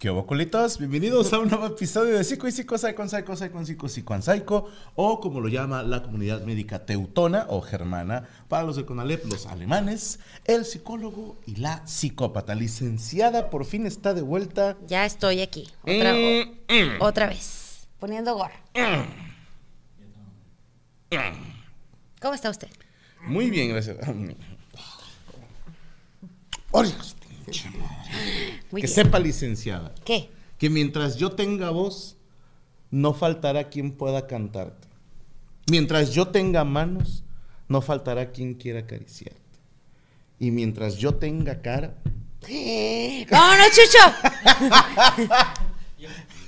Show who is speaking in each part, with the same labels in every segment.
Speaker 1: ¿Qué hubo, culitos? Bienvenidos a un nuevo episodio de Psico y Psico, Psycho, Psycho, Psycho, Psico, Psico, Psycho, o como lo llama la comunidad médica teutona o germana, para los de Conalep, los alemanes, el psicólogo y la psicópata. Licenciada, por fin está de vuelta.
Speaker 2: Ya estoy aquí. Otra,
Speaker 1: Mm,
Speaker 2: otra vez. Poniendo gorra. ¿Cómo está usted?
Speaker 1: Muy bien, gracias. Madre.
Speaker 2: Muy
Speaker 1: que
Speaker 2: bien.
Speaker 1: sepa, licenciada,
Speaker 2: ¿Qué?
Speaker 1: que mientras yo tenga voz, no faltará quien pueda cantarte. Mientras yo tenga manos, no faltará quien quiera acariciarte. Y mientras yo tenga cara,
Speaker 2: ¡Vámonos, Chucho!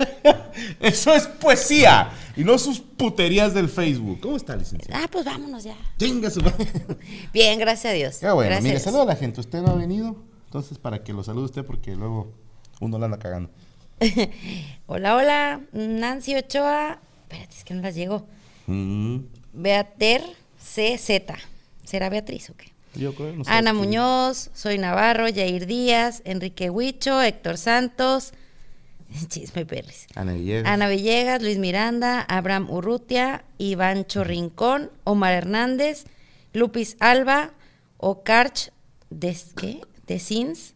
Speaker 1: eso es poesía y no sus puterías del Facebook. ¿Cómo está, licenciada?
Speaker 2: Ah, pues vámonos ya.
Speaker 1: Chinga su.
Speaker 2: Bien, gracias a Dios.
Speaker 1: Ya bueno,
Speaker 2: gracias
Speaker 1: mire, saluda a la gente. Usted no ha venido, entonces para que lo salude usted porque luego uno la anda cagando.
Speaker 2: Hola, hola. Nancy Ochoa. Espérate, es que no las llegó.
Speaker 1: Mm,
Speaker 2: Beater CZ. ¿Será Beatriz o qué?
Speaker 1: yo creo, no sé
Speaker 2: Ana. Muñoz, Soy Navarro, Yair Díaz, Enrique Huicho, Héctor Santos. Chisme perris.
Speaker 1: Ana Villegas.
Speaker 2: Ana Villegas, Luis Miranda, Abraham Urrutia, Ivancho Rincón, Omar Hernández, Lupis Alba, Ocarch de, ¿qué? De Sins.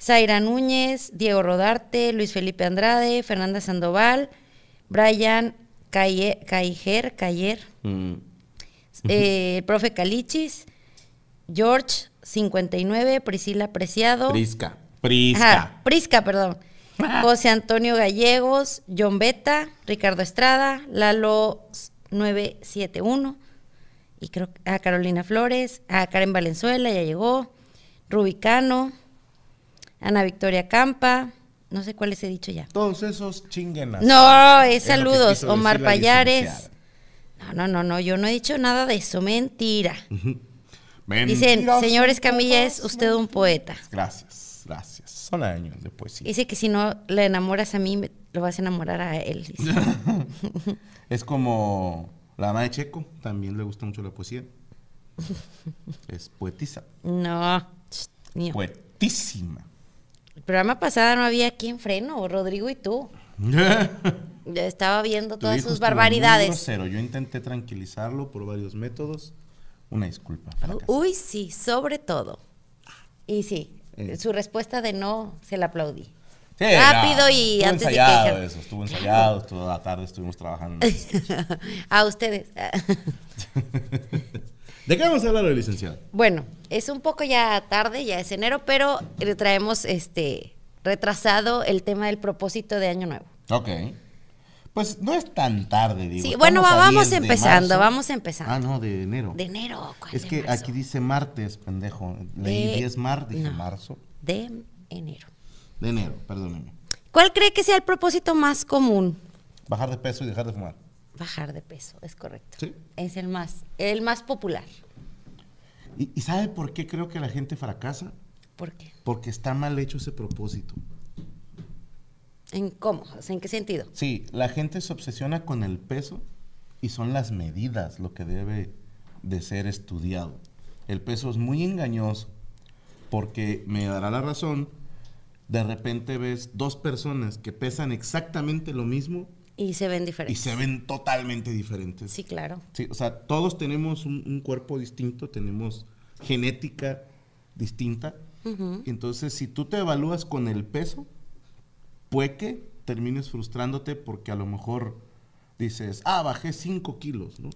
Speaker 2: Zaira Núñez, Diego Rodarte, Luis Felipe Andrade, Fernanda Sandoval, Brian Cayer,
Speaker 1: Mm,
Speaker 2: eh, el profe Calichis, George 59, Priscila Preciado.
Speaker 1: Prisca. Prisca.
Speaker 2: Ajá, Prisca, perdón. José Antonio Gallegos, John Beta, Ricardo Estrada, Lalo 971, y creo que a Carolina Flores, a Karen Valenzuela, ya llegó, Rubicano, Ana Victoria Campa, no sé cuáles he dicho ya.
Speaker 1: Todos esos chinguenas.
Speaker 2: No, es saludos, Omar Payares. No, no, no, no, yo no he dicho nada de eso, mentira. Dicen, señor Escamilla, es usted un poeta.
Speaker 1: Gracias, gracias. Son años de poesía.
Speaker 2: Dice que si no le enamoras a mí, me- lo vas a enamorar a él.
Speaker 1: Es como la mamá de Checo, también le gusta mucho la poesía. Es poetisa.
Speaker 2: No, mío.
Speaker 1: Poetísima.
Speaker 2: El programa pasado no había quien freno, Rodrigo y tú. Estaba viendo todas sus barbaridades.
Speaker 1: grosero. Yo intenté tranquilizarlo por varios métodos. Una disculpa. fracasé.
Speaker 2: Uy, sí, sobre todo. Y sí,
Speaker 1: Eh.
Speaker 2: su respuesta de no se la aplaudí.
Speaker 1: Sí,
Speaker 2: Rápido y
Speaker 1: estuvo
Speaker 2: antes de que
Speaker 1: ensayado eso, estuvo ensayado, toda la tarde estuvimos trabajando.
Speaker 2: a ustedes.
Speaker 1: ¿De qué vamos a hablar hoy, licenciado?
Speaker 2: bueno, es un poco ya tarde, ya es enero, pero le traemos este retrasado el tema del propósito de Año Nuevo.
Speaker 1: Ok. Pues no es tan tarde, digo.
Speaker 2: Sí, bueno, va- vamos
Speaker 1: 10 de
Speaker 2: empezando, vamos empezando.
Speaker 1: Ah, no, de enero.
Speaker 2: De enero. ¿cuál
Speaker 1: Es
Speaker 2: de
Speaker 1: que
Speaker 2: marzo?
Speaker 1: aquí dice martes, pendejo. Leí
Speaker 2: De-
Speaker 1: 10 mar, dije
Speaker 2: no.
Speaker 1: marzo.
Speaker 2: De enero.
Speaker 1: De enero, perdóneme.
Speaker 2: ¿Cuál cree que sea el propósito más común?
Speaker 1: Bajar de peso y dejar de fumar.
Speaker 2: Bajar de peso, es correcto.
Speaker 1: Sí.
Speaker 2: Es el más, el más popular.
Speaker 1: ¿Y, y sabe por qué creo que la gente fracasa?
Speaker 2: ¿Por qué?
Speaker 1: Porque está mal hecho ese propósito.
Speaker 2: ¿En cómo? O sea, ¿En qué sentido?
Speaker 1: Sí, la gente se obsesiona con el peso y son las medidas lo que debe de ser estudiado. El peso es muy engañoso porque me dará la razón. De repente ves dos personas que pesan exactamente lo mismo
Speaker 2: Y se ven
Speaker 1: y
Speaker 2: diferentes.
Speaker 1: se ven totalmente diferentes.
Speaker 2: Sí, claro.
Speaker 1: Sí, o sea, todos tenemos un, un cuerpo distinto, tenemos genética distinta. Entonces, si tú te evalúas con el peso, puede que termines frustrándote porque a lo mejor dices, ah, bajé 5 kilos, ¿no?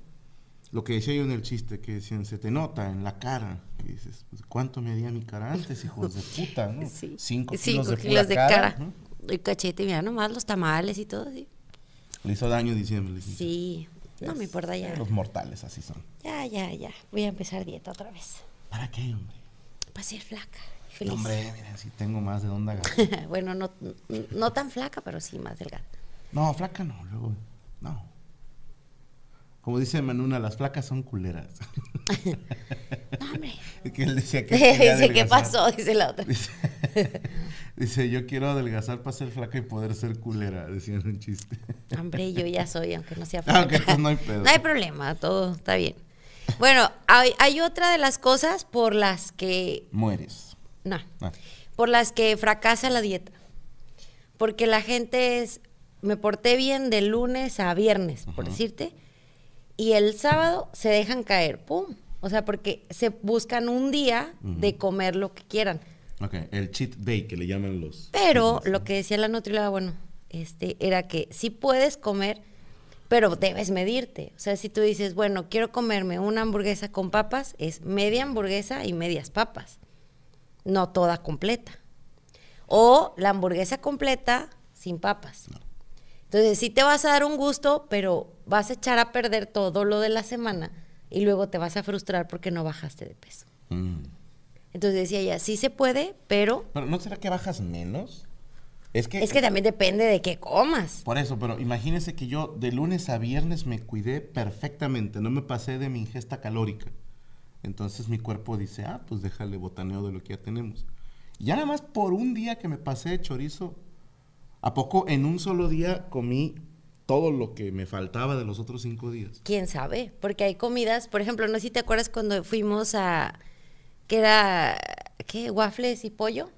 Speaker 1: Lo que decía yo en el chiste, que decían, se te nota en la cara. Que dices, pues, ¿cuánto medía mi cara antes, hijos de puta, no?
Speaker 2: Sí.
Speaker 1: 5 kilos
Speaker 2: Cinco
Speaker 1: de,
Speaker 2: kilos
Speaker 1: pura
Speaker 2: de
Speaker 1: cara.
Speaker 2: cara.
Speaker 1: ¿no?
Speaker 2: El cachete, mira nomás los tamales y todo. Sí.
Speaker 1: Le hizo daño diciéndole.
Speaker 2: Sí. No me importa ya.
Speaker 1: Los mortales así son.
Speaker 2: Ya, ya, ya. Voy a empezar dieta otra vez.
Speaker 1: ¿Para qué, hombre?
Speaker 2: Para ser flaca. y
Speaker 1: No,
Speaker 2: Feliz.
Speaker 1: hombre, mira, si tengo más de dónde agarrar.
Speaker 2: bueno, no, no tan flaca, pero sí más delgada.
Speaker 1: No, flaca no, luego, no. Como dice Manuna, las flacas son culeras.
Speaker 2: No, hombre.
Speaker 1: que él decía que
Speaker 2: Dice, ¿qué pasó? Dice la otra.
Speaker 1: Dice, dice, yo quiero adelgazar para ser flaca y poder ser culera, decía en un chiste.
Speaker 2: Hombre, yo ya soy, aunque no sea flaca.
Speaker 1: ok, entonces no hay pedo.
Speaker 2: No hay problema, todo está bien. Bueno, hay, hay otra de las cosas por las que...
Speaker 1: Mueres.
Speaker 2: No,
Speaker 1: Ah,
Speaker 2: por las que fracasa la dieta. Porque la gente es, me porté bien de lunes a viernes, por decirte, y el sábado se dejan caer, ¡pum! O sea, porque se buscan un día de comer lo que quieran.
Speaker 1: ok, el cheat day que le llaman los...
Speaker 2: Pero
Speaker 1: fitness.
Speaker 2: lo que decía la nutrióloga, bueno, este, era que sí puedes comer, pero debes medirte. O sea, si tú dices, bueno, quiero comerme una hamburguesa con papas, es media hamburguesa y medias papas, no toda completa. O la hamburguesa completa sin papas. Entonces, sí te vas a dar un gusto, pero vas a echar a perder todo lo de la semana y luego te vas a frustrar porque no bajaste de peso.
Speaker 1: Mm.
Speaker 2: Entonces decía ella, sí se puede, pero
Speaker 1: Pero ¿no será que bajas menos? Es que...
Speaker 2: es que también depende de qué comas.
Speaker 1: Por eso, pero imagínese que yo de lunes a viernes me cuidé perfectamente, no me pasé de mi ingesta calórica. Entonces mi cuerpo dice, ah, pues déjale botaneo de lo que ya tenemos. Y ya nada más por un día que me pasé de chorizo, ¿a poco en un solo día comí todo lo que me faltaba de los otros cinco días?
Speaker 2: quién sabe, porque hay comidas, por ejemplo, no sé si te acuerdas cuando fuimos a que era ¿qué? waffles y pollo.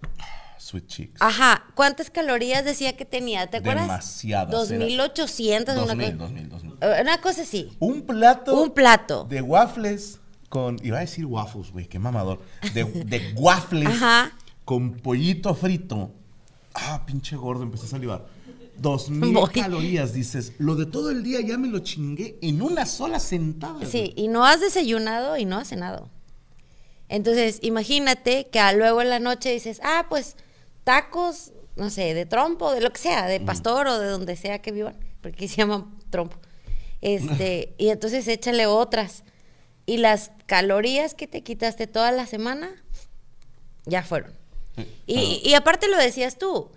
Speaker 1: Sweet chicks.
Speaker 2: Ajá, ¿cuántas calorías decía que tenía? ¿Te acuerdas?
Speaker 1: Demasiadas,
Speaker 2: 2800 una
Speaker 1: 2000,
Speaker 2: cosa.
Speaker 1: 2000, 2000.
Speaker 2: Eh, Una cosa así.
Speaker 1: Un plato.
Speaker 2: Un plato.
Speaker 1: De waffles con. Iba a decir waffles, güey, qué mamador. De, de waffles
Speaker 2: Ajá.
Speaker 1: con pollito frito. Ah, pinche gordo, empecé a salivar. Dos mil
Speaker 2: Voy.
Speaker 1: calorías, dices. Lo de todo el día ya me lo chingué en una sola sentada.
Speaker 2: Sí, y no has desayunado y no has cenado. Entonces, imagínate que luego en la noche dices, ah, pues tacos, no sé, de trompo, de lo que sea, de pastor o de donde sea que vivan, porque se llaman trompo. Este, y entonces échale otras. Y las calorías que te quitaste toda la semana, ya fueron. Y aparte lo decías tú,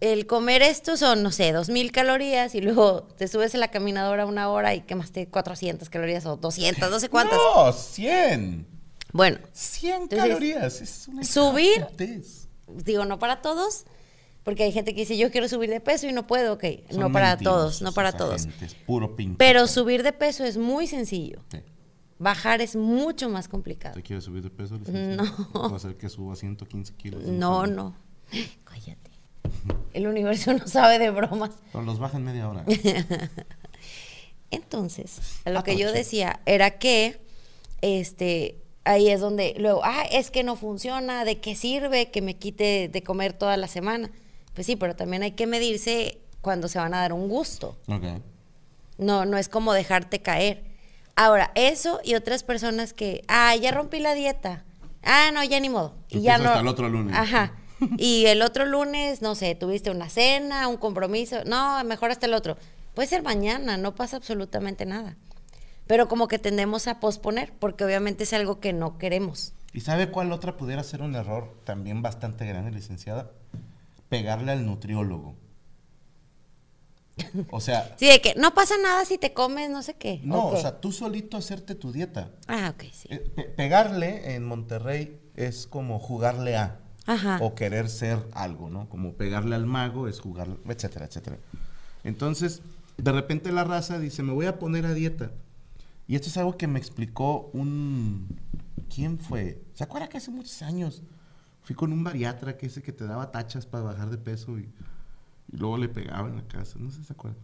Speaker 2: el comer esto son, no sé, 2000 calorías y luego te subes a la caminadora una hora y quemaste 400 calorías o 200, no sé cuántas.
Speaker 1: No, 100.
Speaker 2: Bueno,
Speaker 1: 100
Speaker 2: Entonces,
Speaker 1: calorías. Es una
Speaker 2: subir- digo, no para todos, porque hay gente que dice, yo quiero subir de peso y no puedo, ok,
Speaker 1: Son
Speaker 2: no para todos, no para todos.
Speaker 1: gente, es puro pinche.
Speaker 2: Pero subir de peso es muy sencillo,
Speaker 1: Sí.
Speaker 2: bajar es mucho más complicado.
Speaker 1: ¿Te quieres subir de peso?
Speaker 2: No.
Speaker 1: Puedo hacer que suba 115 kilos.
Speaker 2: No, no, cállate. El universo no sabe de bromas.
Speaker 1: Pero los bajan media hora.
Speaker 2: Entonces, a lo
Speaker 1: Ah,
Speaker 2: que yo decía era que este ahí es donde luego, ah, es que no funciona, ¿de qué sirve que me quite de comer toda la semana? Pues sí, pero también hay que medirse cuando se van a dar un gusto.
Speaker 1: ok.
Speaker 2: No, no es como dejarte caer. Ahora, eso y otras personas que, ah, ya rompí la dieta. Ah, no, ya ni modo. Y ya no.
Speaker 1: hasta el otro lunes.
Speaker 2: Ajá. Y el otro lunes, no sé, tuviste una cena, un compromiso. No, mejor hasta el otro. Puede ser mañana, no pasa absolutamente nada. Pero como que tendemos a posponer, porque obviamente es algo que no queremos.
Speaker 1: ¿Y sabe cuál otra pudiera ser un error también bastante grande, licenciada? Pegarle al nutriólogo. O sea,
Speaker 2: Sí, de que no pasa nada si te comes no sé qué.
Speaker 1: no,
Speaker 2: ¿o
Speaker 1: sea, tú solito hacerte tu dieta.
Speaker 2: Ah, ok, sí.
Speaker 1: Eh, pe- pegarle en Monterrey es como jugarle a.
Speaker 2: Ajá.
Speaker 1: O querer ser algo, ¿no? Como pegarle al mago es jugar, etcétera, etcétera. Entonces, de repente la raza dice, me voy a poner a dieta. Y esto es algo que me explicó un... ¿Quién fue? ¿Se acuerda que hace muchos años fui con un bariatra que ese que te daba tachas para bajar de peso y, y luego le pegaba en la casa? No sé si se acuerda.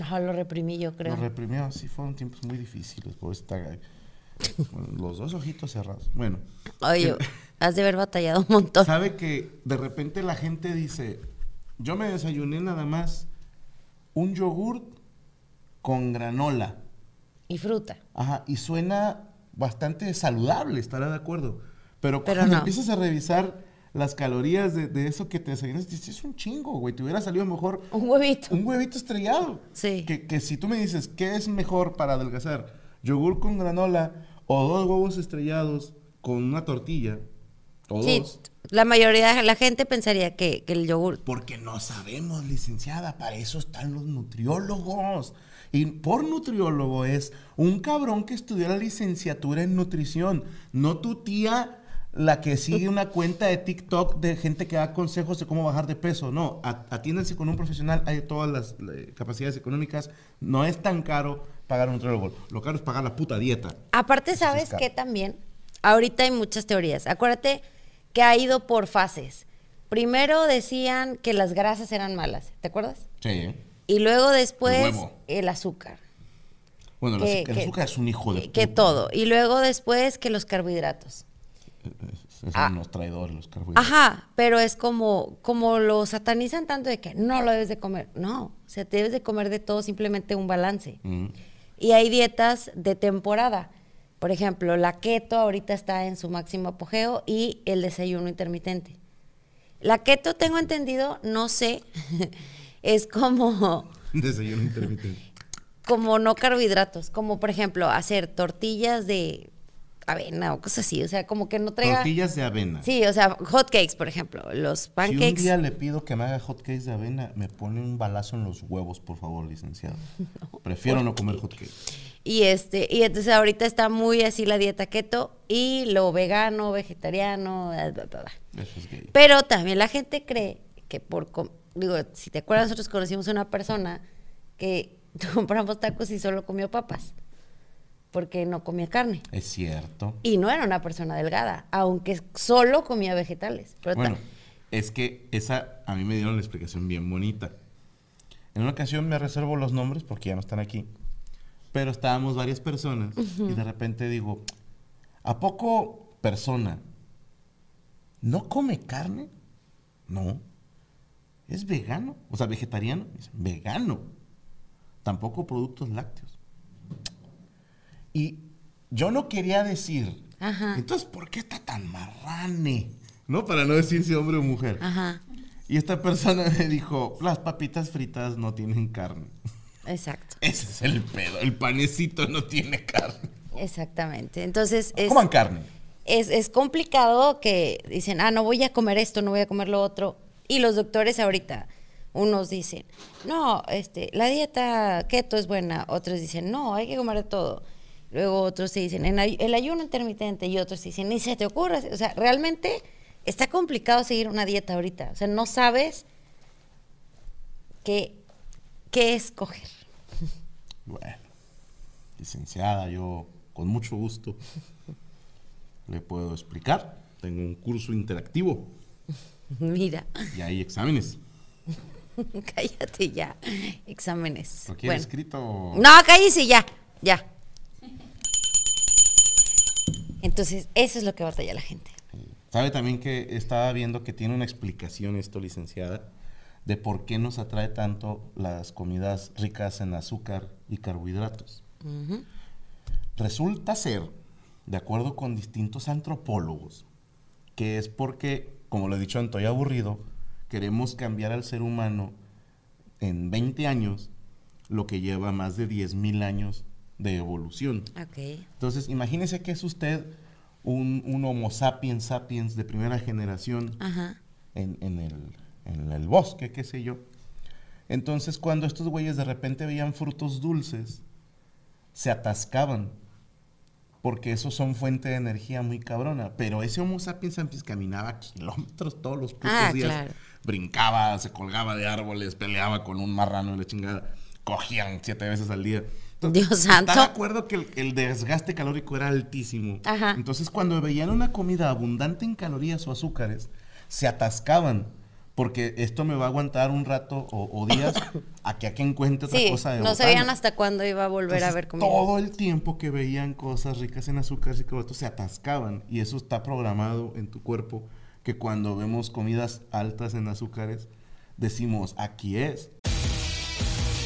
Speaker 2: No, lo reprimí yo, creo.
Speaker 1: Lo reprimió, sí, fueron tiempos muy difíciles por esta los dos ojitos cerrados. Bueno,
Speaker 2: Oye, has de haber batallado un montón.
Speaker 1: sabe que de repente la gente dice, yo me desayuné nada más un yogur con granola.
Speaker 2: Y fruta.
Speaker 1: Ajá, y suena bastante saludable, estará de acuerdo. Pero,
Speaker 2: Pero
Speaker 1: cuando
Speaker 2: no.
Speaker 1: empiezas a revisar las calorías de, de eso que te desayunas, dices, es un chingo, güey. Te hubiera salido mejor
Speaker 2: Un huevito.
Speaker 1: un huevito estrellado.
Speaker 2: Sí.
Speaker 1: Que, que si tú me dices, ¿qué es mejor para adelgazar? ¿Yogur con granola o dos huevos estrellados con una tortilla? O
Speaker 2: Sí,
Speaker 1: dos.
Speaker 2: la mayoría de la gente pensaría que, que el yogur.
Speaker 1: Porque no sabemos, licenciada, para eso están los nutriólogos. Y por nutriólogo es un cabrón que estudió la licenciatura en nutrición, no tu tía la que sigue una cuenta de TikTok de gente que da consejos de cómo bajar de peso. No, atiéndanse con un profesional, hay todas las eh, capacidades económicas, no es tan caro pagar un nutriólogo, lo caro es pagar la puta dieta.
Speaker 2: Aparte, ¿sabes qué también? Ahorita hay muchas teorías. Acuérdate que ha ido por fases. Primero decían que las grasas eran malas, ¿te acuerdas?
Speaker 1: Sí.
Speaker 2: Y luego
Speaker 1: El
Speaker 2: después
Speaker 1: huevo.
Speaker 2: el azúcar.
Speaker 1: Bueno, el
Speaker 2: Que-
Speaker 1: azúcar, el
Speaker 2: que-
Speaker 1: es un hijo de
Speaker 2: Que
Speaker 1: puta.
Speaker 2: todo. Y luego después que los carbohidratos.
Speaker 1: Son
Speaker 2: Ah.
Speaker 1: unos traidores los carbohidratos.
Speaker 2: Ajá, pero es como, como lo satanizan tanto de que no lo debes de comer. No, o sea, te debes de comer de todo, simplemente un balance.
Speaker 1: Mm.
Speaker 2: Y hay dietas de temporada. Por ejemplo, la keto ahorita está en su máximo apogeo y el desayuno intermitente. La keto, tengo entendido, no sé, es como,
Speaker 1: Desayuno intermitente.
Speaker 2: como no carbohidratos, como por ejemplo hacer tortillas de avena o cosas así, o sea, como que no traiga...
Speaker 1: Tortillas de avena.
Speaker 2: Sí, o sea, hot cakes, por ejemplo, los
Speaker 1: Si un
Speaker 2: pancakes.
Speaker 1: día le pido que me haga hot cakes de avena, me pone un balazo en los huevos, por favor, licenciado. Prefiero no comer hot cakes.
Speaker 2: Y este, y entonces ahorita está muy así la dieta keto y lo vegano, vegetariano, bla, bla, bla, bla.
Speaker 1: Eso es gay.
Speaker 2: Pero también la gente cree que por, digo, si te acuerdas, nosotros conocimos a una persona que compramos tacos y solo comió papas, porque no comía carne.
Speaker 1: Es cierto.
Speaker 2: Y no era una persona delgada, aunque solo comía vegetales. Pero
Speaker 1: Bueno, es que esa a mí me dieron la explicación bien bonita. En una ocasión me reservo los nombres porque ya no están aquí. Pero estábamos varias personas y de repente digo, ¿a poco persona no come carne? No. ¿Es vegano? O sea, vegetariano. Dice, vegano. Tampoco productos lácteos. Y yo no quería decir,
Speaker 2: Ajá.
Speaker 1: entonces, ¿por qué está tan marrane? ¿No? Para no decir si hombre o mujer.
Speaker 2: Ajá,
Speaker 1: Y esta persona me dijo, las papitas fritas no tienen carne.
Speaker 2: exacto,
Speaker 1: Ese es el pedo, el panecito no tiene carne.
Speaker 2: exactamente. Entonces es...
Speaker 1: Coman carne.
Speaker 2: es, es complicado que dicen, ah, no voy a comer esto, no voy a comer lo otro. Y los doctores ahorita, unos dicen, no, este, la dieta keto es buena, otros dicen, no, hay que comer de todo. Luego otros te dicen, en ay- el ayuno intermitente, y otros dicen, ni se te ocurra. O sea, realmente está complicado seguir una dieta ahorita. O sea, no sabes qué, qué escoger.
Speaker 1: Bueno, licenciada, yo con mucho gusto le puedo explicar. Tengo un curso interactivo
Speaker 2: Mira,
Speaker 1: y hay exámenes.
Speaker 2: cállate ya. Exámenes.
Speaker 1: ¿Lo quiere
Speaker 2: Bueno.
Speaker 1: escrito?
Speaker 2: No, cállese ya, ya. Entonces, eso es lo que batalla la gente.
Speaker 1: Sabe también que estaba viendo que tiene una explicación esto, licenciada, de por qué nos atrae tanto las comidas ricas en azúcar y carbohidratos. Resulta ser, de acuerdo con distintos antropólogos, que es porque, como lo he dicho, estoy aburrido, queremos cambiar al ser humano en 20 años lo que lleva más de 10.000 años de evolución. Entonces, imagínese que es usted un, un Homo sapiens sapiens de primera generación
Speaker 2: Ajá.
Speaker 1: en, en el, en el bosque, qué sé yo. Entonces, cuando estos güeyes de repente veían frutos dulces, se atascaban. Porque esos son fuente de energía muy cabrona. Pero ese Homo sapiens sapiens caminaba kilómetros todos los putos
Speaker 2: Ah,
Speaker 1: días.
Speaker 2: claro.
Speaker 1: Brincaba, se colgaba de árboles, peleaba con un marrano y la chingada. Cogían siete veces al día.
Speaker 2: Dios santo.
Speaker 1: Está de acuerdo que el, el desgaste calórico era altísimo.
Speaker 2: Ajá.
Speaker 1: Entonces, cuando veían una comida abundante en calorías o azúcares, se atascaban. Porque esto me va a aguantar un rato o, o días a que, a que encuentre otra
Speaker 2: Sí,
Speaker 1: cosa de
Speaker 2: no
Speaker 1: botana.
Speaker 2: sabían hasta cuándo iba a volver a
Speaker 1: Entonces,
Speaker 2: ver comida.
Speaker 1: Todo el tiempo que veían cosas ricas en azúcares y carbohidratos se atascaban. Y eso está programado en tu cuerpo. Que cuando vemos comidas altas en azúcares, decimos, aquí es.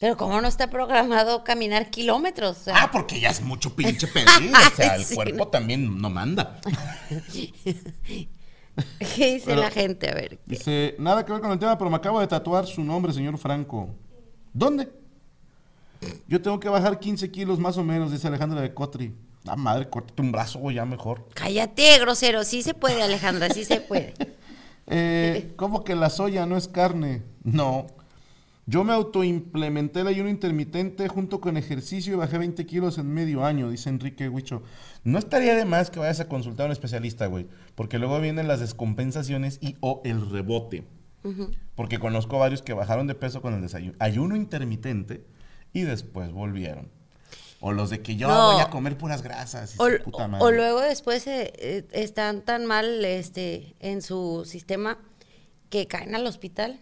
Speaker 2: Pero ¿cómo no está programado caminar kilómetros? O sea,
Speaker 1: Ah, porque ya es mucho pinche pedir. O sea, el
Speaker 2: Sí,
Speaker 1: cuerpo
Speaker 2: no.
Speaker 1: también no manda.
Speaker 2: ¿Qué dice
Speaker 1: Pero-
Speaker 2: la gente? A ver.
Speaker 1: Dice, nada que ver con el tema, pero me acabo de tatuar su nombre, señor Franco. ¿Dónde? Yo tengo que bajar 15 kilos más o menos, dice Alejandra de Cotri. Ah, madre, córtate un brazo, güey, ya mejor.
Speaker 2: Cállate, grosero. Sí se puede, Alejandra, sí se puede.
Speaker 1: Eh, ¿Cómo que la soya no es carne? No. Yo me autoimplementé el ayuno intermitente junto con ejercicio y bajé 20 kilos en medio año, dice Enrique Huicho. No estaría de más que vayas a consultar a un especialista, güey, porque luego vienen las descompensaciones y o el rebote. Porque conozco varios que bajaron de peso con el desayuno, ayuno intermitente y después volvieron. O los de que yo
Speaker 2: No.
Speaker 1: voy a comer puras grasas. y
Speaker 2: O,
Speaker 1: puta madre.
Speaker 2: o luego después eh, eh, están tan mal este, en su sistema que caen al hospital.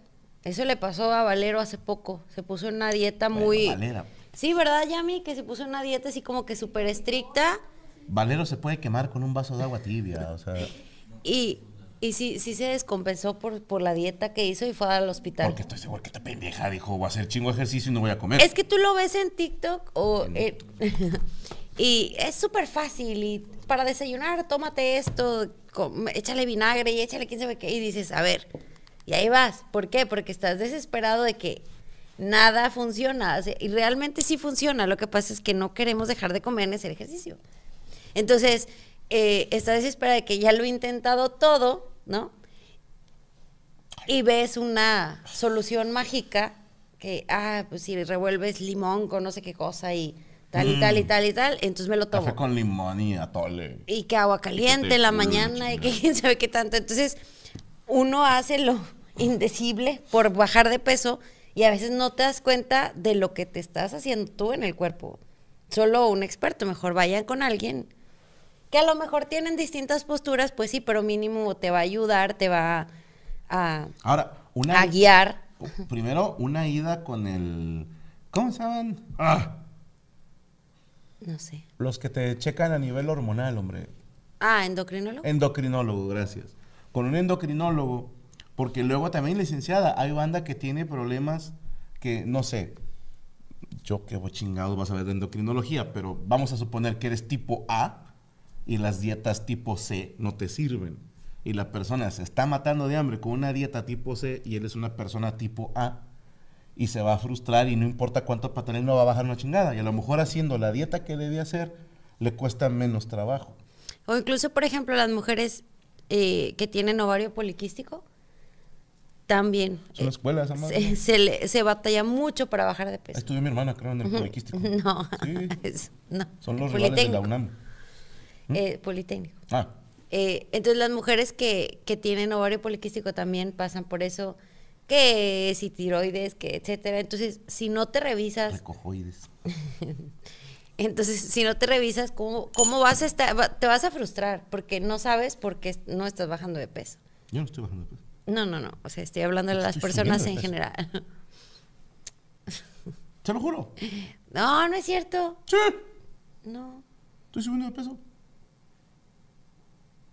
Speaker 2: Eso le pasó a Valero hace poco. Se puso en una dieta
Speaker 1: Bueno,
Speaker 2: muy...
Speaker 1: Valera.
Speaker 2: Sí, ¿verdad, Yami? Que se puso en una dieta así como que súper estricta.
Speaker 1: Valero se puede quemar con un vaso de agua tibia, o sea...
Speaker 2: Y, y sí, sí se descompensó por, por la dieta que hizo y fue al hospital.
Speaker 1: Porque estoy seguro que esta pendeja dijo, voy a hacer chingo ejercicio y no voy a comer.
Speaker 2: Es que tú lo ves en TikTok o eh, y es súper fácil y para desayunar tómate esto, échale vinagre y échale quién sabe qué y dices, a ver, y ahí vas. ¿Por qué? Porque estás desesperado de que nada funciona y realmente sí funciona. Lo que pasa es que no queremos dejar de comer ni hacer ejercicio. Entonces, eh, estás desesperada de que ya lo he intentado todo, ¿no? y ves una solución mágica que, ah, pues si revuelves limón con no sé qué cosa y tal y tal y tal y tal, entonces me lo tomo.
Speaker 1: Café con limón y atole.
Speaker 2: Y que agua caliente en la mañana y que quién sabe qué tanto. Entonces, uno hace lo indecible por bajar de peso y a veces no te das cuenta de lo que te estás haciendo tú en el cuerpo. Solo un experto, mejor vayan con alguien que a lo mejor tienen distintas posturas, pues sí, pero mínimo te va a ayudar, te va a,
Speaker 1: Ahora, una...
Speaker 2: a guiar.
Speaker 1: Primero, una ida con el... ¿Cómo se llaman? Ah,
Speaker 2: No sé.
Speaker 1: los que te checan a nivel hormonal, hombre.
Speaker 2: Ah, endocrinólogo.
Speaker 1: Endocrinólogo, gracias. Con un endocrinólogo, porque luego también, licenciada, hay banda que tiene problemas que, no sé, yo qué chingado vas a ver de endocrinología, pero vamos a suponer que eres tipo A y las dietas tipo C no te sirven. Y la persona se está matando de hambre con una dieta tipo C y él es una persona tipo A y se va a frustrar y no importa cuánto patalén no va a bajar una chingada. Y a lo mejor haciendo la dieta que debe hacer le cuesta menos trabajo.
Speaker 2: O incluso, por ejemplo, las mujeres eh, que tienen ovario poliquístico, también.
Speaker 1: Es una
Speaker 2: eh,
Speaker 1: escuela esa madre.
Speaker 2: se, se le- se batalla mucho para bajar de peso.
Speaker 1: Estudió mi hermana, creo, en el poliquístico.
Speaker 2: No,
Speaker 1: Sí.
Speaker 2: es- no.
Speaker 1: Son los rivales de la. UNAM.
Speaker 2: Eh, Politécnico.
Speaker 1: Ah,
Speaker 2: Eh, entonces las mujeres que, que tienen ovario poliquístico también pasan por eso, que si tiroides, que etcétera. Entonces, si no te revisas,
Speaker 1: recojoides.
Speaker 2: entonces si no te revisas, ¿cómo, cómo vas a estar? Te vas a frustrar porque no sabes por qué no estás bajando de peso.
Speaker 1: Yo no estoy bajando de peso.
Speaker 2: No, no, no. O sea, estoy hablando de
Speaker 1: Te
Speaker 2: las personas en general.
Speaker 1: Te lo juro.
Speaker 2: No, no es cierto.
Speaker 1: Sí,
Speaker 2: No,
Speaker 1: estoy subiendo de peso.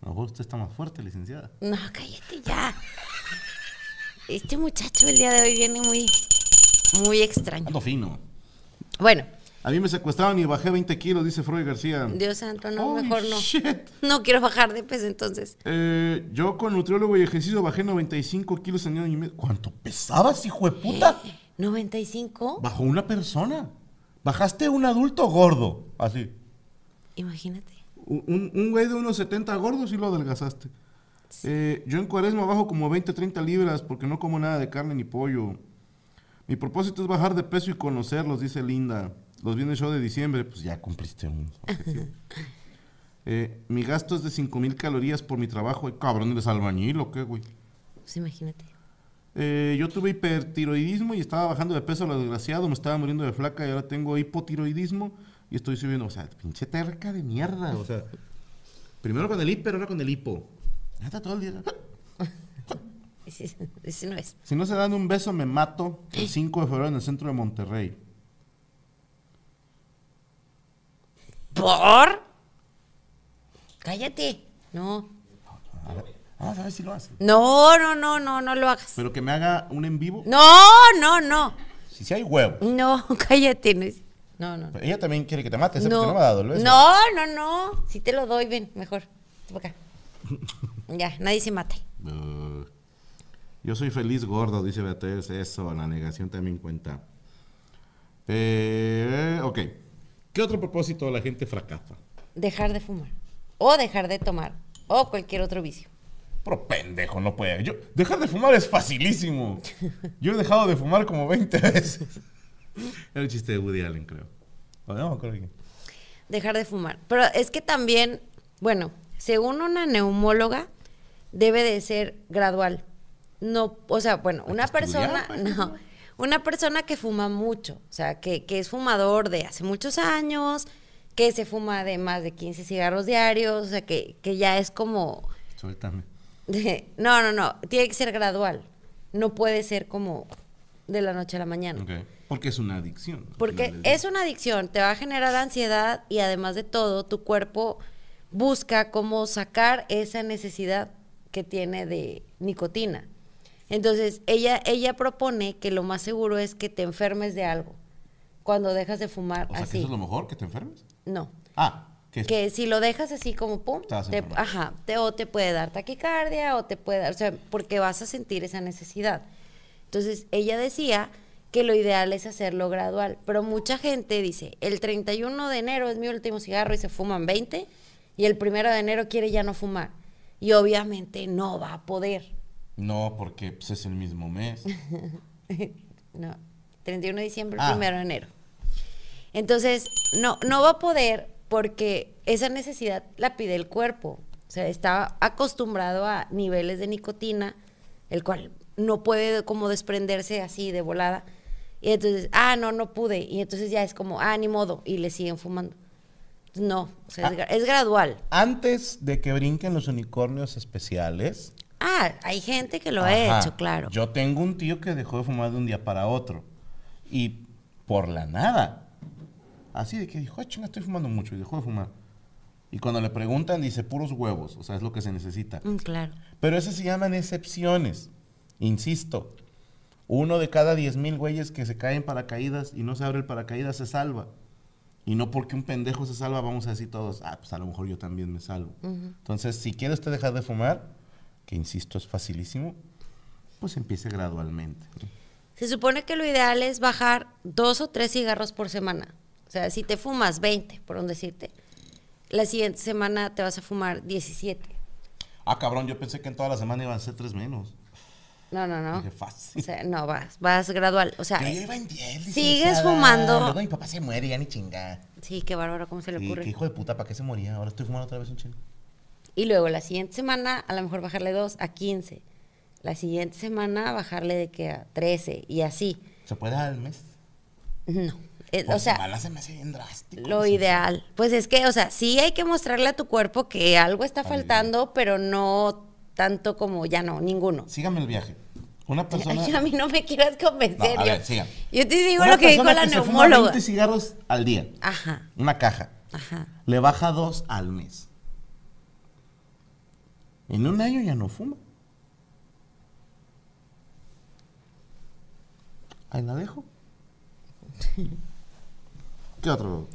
Speaker 1: A lo mejor usted está más fuerte, licenciada.
Speaker 2: no, cállate ya. Este muchacho el día de hoy viene muy... muy extraño.
Speaker 1: Ando fino.
Speaker 2: Bueno,
Speaker 1: A mí me secuestraron y bajé 20 kilos, dice Freud García.
Speaker 2: Dios santo, no,
Speaker 1: Holy
Speaker 2: mejor no.
Speaker 1: shit.
Speaker 2: No quiero bajar de peso entonces.
Speaker 1: Eh, yo con nutriólogo y ejercicio bajé 95 kilos en año y medio. ¿Cuánto pesabas, hijo de puta?
Speaker 2: 95,
Speaker 1: Bajó una persona. Bajaste un adulto gordo, así.
Speaker 2: imagínate.
Speaker 1: Un, un- un güey de unos 70 gordos y lo adelgazaste. Eh, yo en cuaresma bajo como 20, 30 libras porque no como nada de carne ni pollo. Mi propósito es bajar de peso y conocerlos, dice Linda. Los viene el show de diciembre, pues ya cumpliste un objetivo. Eh, mi gasto es de 5 mil calorías por mi trabajo. Ay, cabrón, ¿eres albañil o qué, güey?
Speaker 2: Pues imagínate.
Speaker 1: Eh, yo tuve hipertiroidismo y estaba bajando de peso, lo desgraciado, me estaba muriendo de flaca y ahora tengo hipotiroidismo y estoy subiendo, o sea, pinche terca de mierda, o sea, primero con el hiper, ahora con el hipo. Ya está todo el día.
Speaker 2: Ese no es.
Speaker 1: Si no se dan un beso, me mato el 5 de febrero en el centro de Monterrey.
Speaker 2: ¿Por? Cállate. No.
Speaker 1: A ver, vamos a ver si lo hace.
Speaker 2: No, no, no, no, no lo hagas.
Speaker 1: Pero que me haga un en vivo,
Speaker 2: No, no, no.
Speaker 1: si sí hay huevo.
Speaker 2: No, cállate. No, es- no, no.
Speaker 1: Ella también quiere que te mate, ¿sí?
Speaker 2: No,
Speaker 1: porque no me ha dado el beso.
Speaker 2: no, no, no. Si te lo doy, ven, mejor. Acá. Ya, nadie se mata.
Speaker 1: Uh, yo soy feliz gordo, dice Beatriz. Eso, la negación también cuenta. Eh, ok. ¿Qué otro propósito la gente fracasa?
Speaker 2: Dejar de fumar. O dejar de tomar. O cualquier otro vicio.
Speaker 1: Pero pendejo, no puede. Yo, dejar de fumar es facilísimo. Yo he dejado de fumar como 20 veces. Era el chiste de Woody Allen, creo. O no, acuerdo quién.
Speaker 2: Dejar de fumar. Pero es que también, bueno, según una neumóloga, debe de ser gradual. No, o sea, bueno, una
Speaker 1: que
Speaker 2: persona, no, una persona que fuma mucho, o sea, que, que es fumador de hace muchos años, que se fuma de más de 15 cigarros diarios, o sea, que, que ya es como,
Speaker 1: Suéltame.
Speaker 2: no, no, no, tiene que ser gradual. No puede ser como de la noche a la mañana.
Speaker 1: Porque es una adicción.
Speaker 2: Porque es una adicción, te va a generar ansiedad y además de todo, tu cuerpo busca cómo sacar esa necesidad que tiene de nicotina. Entonces, ella, ella propone que lo más seguro es que te enfermes de algo cuando dejas de fumar
Speaker 1: O sea, que eso es lo mejor, que te enfermes.
Speaker 2: No.
Speaker 1: Ah, que es-
Speaker 2: Que si lo dejas así como pum,
Speaker 1: Te
Speaker 2: ajá, te, o te puede dar taquicardia o te puede dar, o sea, porque vas a sentir esa necesidad. Entonces, ella decía que lo ideal es hacerlo gradual, pero mucha gente dice, el 31 de enero es mi último cigarro y se fuman 20 y el primero de enero quiere ya no fumar. Y obviamente no va a poder.
Speaker 1: No, porque pues, es el mismo mes.
Speaker 2: no, 31 de diciembre,
Speaker 1: Ah.
Speaker 2: primero de enero. Entonces, no, no va a poder porque esa necesidad la pide el cuerpo. O sea, está acostumbrado a niveles de nicotina, el cual no puede como desprenderse así de volada. Y entonces, ah, no, no pude. Y entonces ya es como, ah, ni modo. Y le siguen fumando. No, o sea, es,
Speaker 1: Ah.
Speaker 2: es gradual.
Speaker 1: Antes de que brinquen los unicornios especiales.
Speaker 2: Ah, hay gente que lo ha hecho, claro.
Speaker 1: Yo tengo un tío que dejó de fumar de un día para otro. Y por la nada. Así de que dijo, "Ay, chinga, estoy fumando mucho. Y dejó de fumar. Y cuando le preguntan, dice puros huevos. O sea, es lo que se necesita.
Speaker 2: Mm, claro.
Speaker 1: Pero esas se llaman excepciones. Insisto. Uno de cada diez mil güeyes que se caen paracaídas y no se abre el paracaídas se salva. Y no porque un pendejo se salva, vamos a decir todos, ah, pues a lo mejor yo también me salvo. Entonces, si quiere usted dejar de fumar, que insisto es facilísimo, pues empiece gradualmente.
Speaker 2: Se supone que lo ideal es bajar dos o tres cigarros por semana. O sea, si te fumas 20, por un decirte, la siguiente semana te vas a fumar 17.
Speaker 1: Ah, cabrón, yo pensé que en toda la semana iban a ser tres menos.
Speaker 2: No, no, no.
Speaker 1: Dije, fácil.
Speaker 2: O sea, no, vas, vas gradual. O sea,
Speaker 1: Yo iba en 10,
Speaker 2: sigues fumando.
Speaker 1: Luego mi papá se muere, ya ni chinga.
Speaker 2: sí, qué bárbaro, ¿cómo se le
Speaker 1: Sí,
Speaker 2: ocurre?
Speaker 1: qué hijo de puta, ¿para qué se moría? Ahora estoy fumando otra vez un chingo.
Speaker 2: Y luego la siguiente semana, a lo mejor bajarle dos a 15. La siguiente semana, bajarle de que a 13 y así.
Speaker 1: ¿Se puede al mes?
Speaker 2: No. Eh, o sea,
Speaker 1: semana se me hace bien drástico.
Speaker 2: Lo ideal. Pues es que, o sea, sí hay que mostrarle a tu cuerpo que algo está faltando, pero no tanto como ya no, ninguno.
Speaker 1: Sígame el viaje. Una persona...
Speaker 2: Ay, a mí no me quieras convencer.
Speaker 1: No, a ver, siga.
Speaker 2: Yo te digo
Speaker 1: Una
Speaker 2: lo que dijo la
Speaker 1: que se fuma
Speaker 2: neumóloga.
Speaker 1: 20 cigarros al día.
Speaker 2: Ajá,
Speaker 1: Una caja.
Speaker 2: ajá.
Speaker 1: Le baja dos al mes. En un año ya no fuma. Ahí la dejo. ¿Qué otro?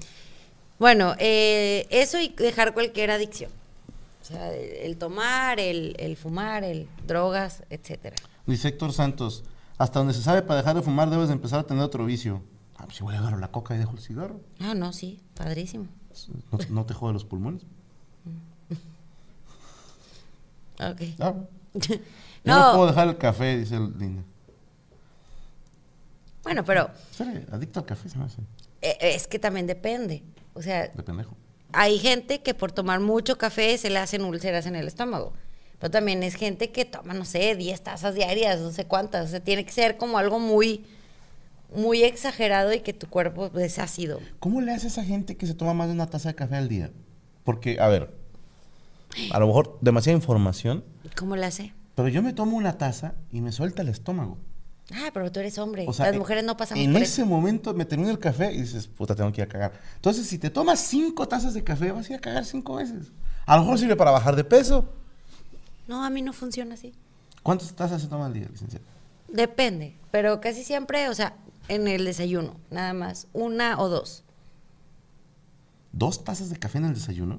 Speaker 2: Bueno, eh, eso y dejar cualquier adicción. O sea, el, tomar, el, el fumar, el drogas, etcétera.
Speaker 1: Dice Héctor Santos, hasta donde se sabe, para dejar de fumar debes de empezar a tener otro vicio. Ah, pues si voy a agarrar la coca y dejo el cigarro.
Speaker 2: Ah, no, sí, padrísimo.
Speaker 1: No, no te jode los pulmones.
Speaker 2: Ok.
Speaker 1: Ah, yo no.
Speaker 2: No.
Speaker 1: puedo dejar el café, dice el niño.
Speaker 2: Bueno, pero
Speaker 1: adicto al café se me hace.
Speaker 2: eh, es que también depende. O sea,
Speaker 1: De pendejo.
Speaker 2: hay gente que por tomar mucho café se le hacen úlceras en el estómago. Pero también es gente que toma, no sé, 10 tazas diarias, no sé cuántas. O sea, tiene que ser como algo muy, muy exagerado y que tu cuerpo es ácido.
Speaker 1: ¿Cómo le hace a esa gente que se toma más de una taza de café al día? Porque, a ver, a lo mejor demasiada información,
Speaker 2: ¿Cómo le hace?
Speaker 1: pero yo me tomo una taza y me suelta el estómago.
Speaker 2: Ah, pero tú eres hombre.
Speaker 1: O sea,
Speaker 2: Las
Speaker 1: en-
Speaker 2: mujeres no pasamos
Speaker 1: En
Speaker 2: por
Speaker 1: ese
Speaker 2: eso.
Speaker 1: momento me termino el café y dices, puta, tengo que ir a cagar. Entonces, si te tomas cinco tazas de café, vas a ir a cagar cinco veces. A lo mejor sirve para bajar de peso.
Speaker 2: No, a mí no funciona así.
Speaker 1: ¿Cuántas tazas se toma al día, licenciado?
Speaker 2: Depende, pero casi siempre, o sea, en el desayuno, nada más, una o dos.
Speaker 1: ¿Dos tazas de café en el desayuno?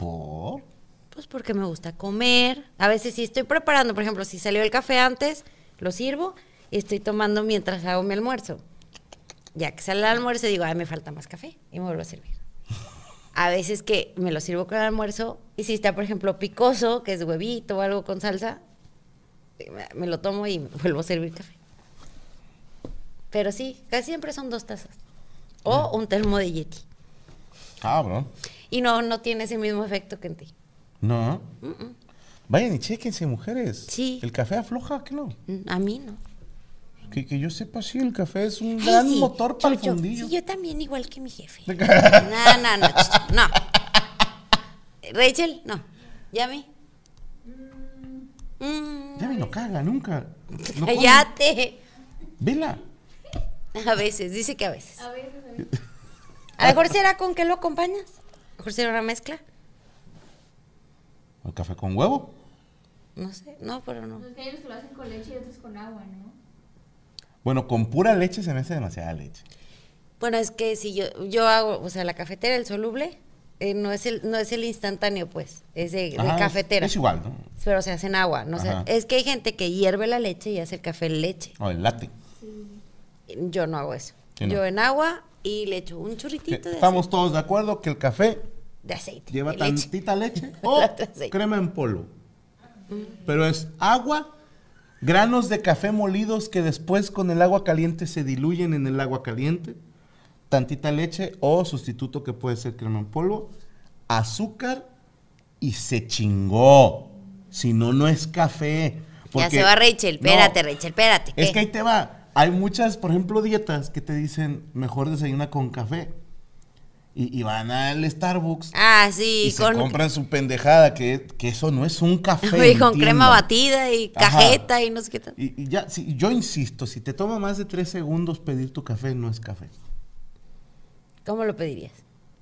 Speaker 1: ¿Por?
Speaker 2: Pues porque me gusta comer. A veces si estoy preparando, por ejemplo, si salió el café antes, lo sirvo y estoy tomando mientras hago mi almuerzo. Ya que sale el almuerzo, digo, ay, me falta más café y me vuelvo a servir. A veces que me lo sirvo con el almuerzo y si está, por ejemplo, picoso, que es huevito o algo con salsa, me- me lo tomo y me vuelvo a servir café. Pero sí, casi siempre son dos tazas. O un termo de Yeti.
Speaker 1: Cabrón.
Speaker 2: Y no, no tiene ese mismo efecto que en ti.
Speaker 1: No. Vayan y chéquense, mujeres.
Speaker 2: Sí.
Speaker 1: ¿El café afloja? ¿Qué no?
Speaker 2: Mm, A mí no.
Speaker 1: Que, que yo sepa, sí, el café es un
Speaker 2: Ay,
Speaker 1: gran
Speaker 2: sí,
Speaker 1: motor para el fundillo.
Speaker 2: Sí, yo también, igual que mi jefe. No, no, no, no. Rachel, no. ¿Yami? Mm,
Speaker 1: Ya no caga nunca. No
Speaker 2: cállate.
Speaker 1: Vela.
Speaker 2: A veces, dice que a veces. A veces, a lo mejor será con qué lo acompañas. Mejor será una mezcla.
Speaker 1: ¿El café con huevo?
Speaker 2: No sé, no, pero no.
Speaker 3: Los que hay que lo hacen con leche y otros con agua, ¿no?
Speaker 1: Bueno, con pura leche se me hace demasiada leche.
Speaker 2: Bueno, es que si yo, yo hago, o sea, la cafetera, el soluble, eh, no, es el, no es el instantáneo, pues, es de,
Speaker 1: Ajá,
Speaker 2: cafetera.
Speaker 1: Es, igual, ¿no?
Speaker 2: Pero se hace en agua, no sé. Es que hay gente que hierve la leche y hace el café en leche.
Speaker 1: O el latte.
Speaker 2: Yo no hago eso.
Speaker 1: Sí, no.
Speaker 2: Yo en agua y le echo un chorritito de,
Speaker 1: Estamos todos de acuerdo que el café
Speaker 2: de aceite.
Speaker 1: lleva
Speaker 2: de
Speaker 1: tantita leche o crema en polvo. Pero es agua, granos de café molidos que después con el agua caliente se diluyen en el agua caliente, tantita leche o sustituto que puede ser crema en polvo, azúcar y se chingó. Si no, no es café.
Speaker 2: Ya se va Rachel.
Speaker 1: No,
Speaker 2: Espérate, Rachel, espérate.
Speaker 1: es que ahí te va. Hay muchas, por ejemplo, dietas que te dicen mejor desayuna con café. Y, y van al Starbucks
Speaker 2: Ah, sí,
Speaker 1: y se compran su pendejada, que, que eso no es un café.
Speaker 2: y con crema batida y
Speaker 1: Ajá.
Speaker 2: cajeta y no sé qué tal.
Speaker 1: Y, y ya, si, yo insisto, si te toma más de tres segundos pedir tu café, no es café.
Speaker 2: ¿Cómo lo pedirías?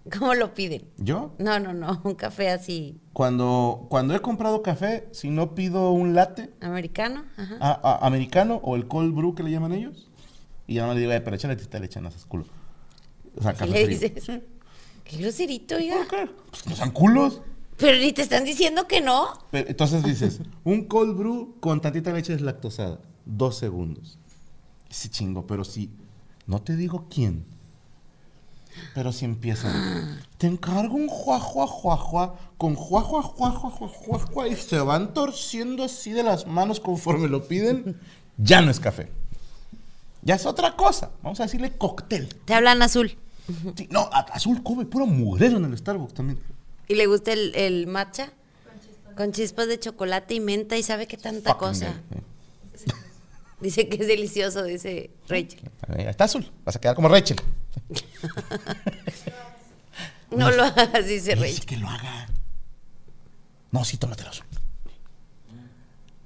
Speaker 2: ¿Cómo lo piden?
Speaker 1: Yo,
Speaker 2: No, no, no, un café así
Speaker 1: cuando, cuando he comprado café, si no pido un latte
Speaker 2: americano, ajá.
Speaker 1: a- a- americano o el cold brew que le llaman ellos, y ya no le digo, "Eh, pero échale tita leche, no seas culo. O sea,
Speaker 2: ¿Qué
Speaker 1: café
Speaker 2: le
Speaker 1: frío.
Speaker 2: dices?
Speaker 1: Sí.
Speaker 2: Qué groserito, oiga.
Speaker 1: ¿Por qué? Pues no sean culos.
Speaker 2: Pero ni te están diciendo que no.
Speaker 1: Pero, entonces dices, un cold brew con tantita leche deslactosada, dos segundos. Sí, chingo, pero si, no te digo quién, pero si empiezan, te encargo un juajua juajua con juajua juajua juajua juajua", y se van torciendo así de las manos conforme lo piden, ya no es café. Ya es otra cosa. Vamos a decirle cóctel.
Speaker 2: Te hablan azul.
Speaker 1: Sí, no, a- azul come puro mugrero en el Starbucks también.
Speaker 2: ¿Y le gusta el, el matcha? Con chispas de chocolate y menta y sabe qué tanta
Speaker 1: Fucking
Speaker 2: cosa.
Speaker 1: gay, eh.
Speaker 2: Dice que es delicioso, dice Rachel.
Speaker 1: Ahí Está azul, vas a quedar como Rachel.
Speaker 2: No lo hagas, dice
Speaker 1: Dice
Speaker 2: Rachel.
Speaker 1: que lo haga. No, sí, tómatelo azul.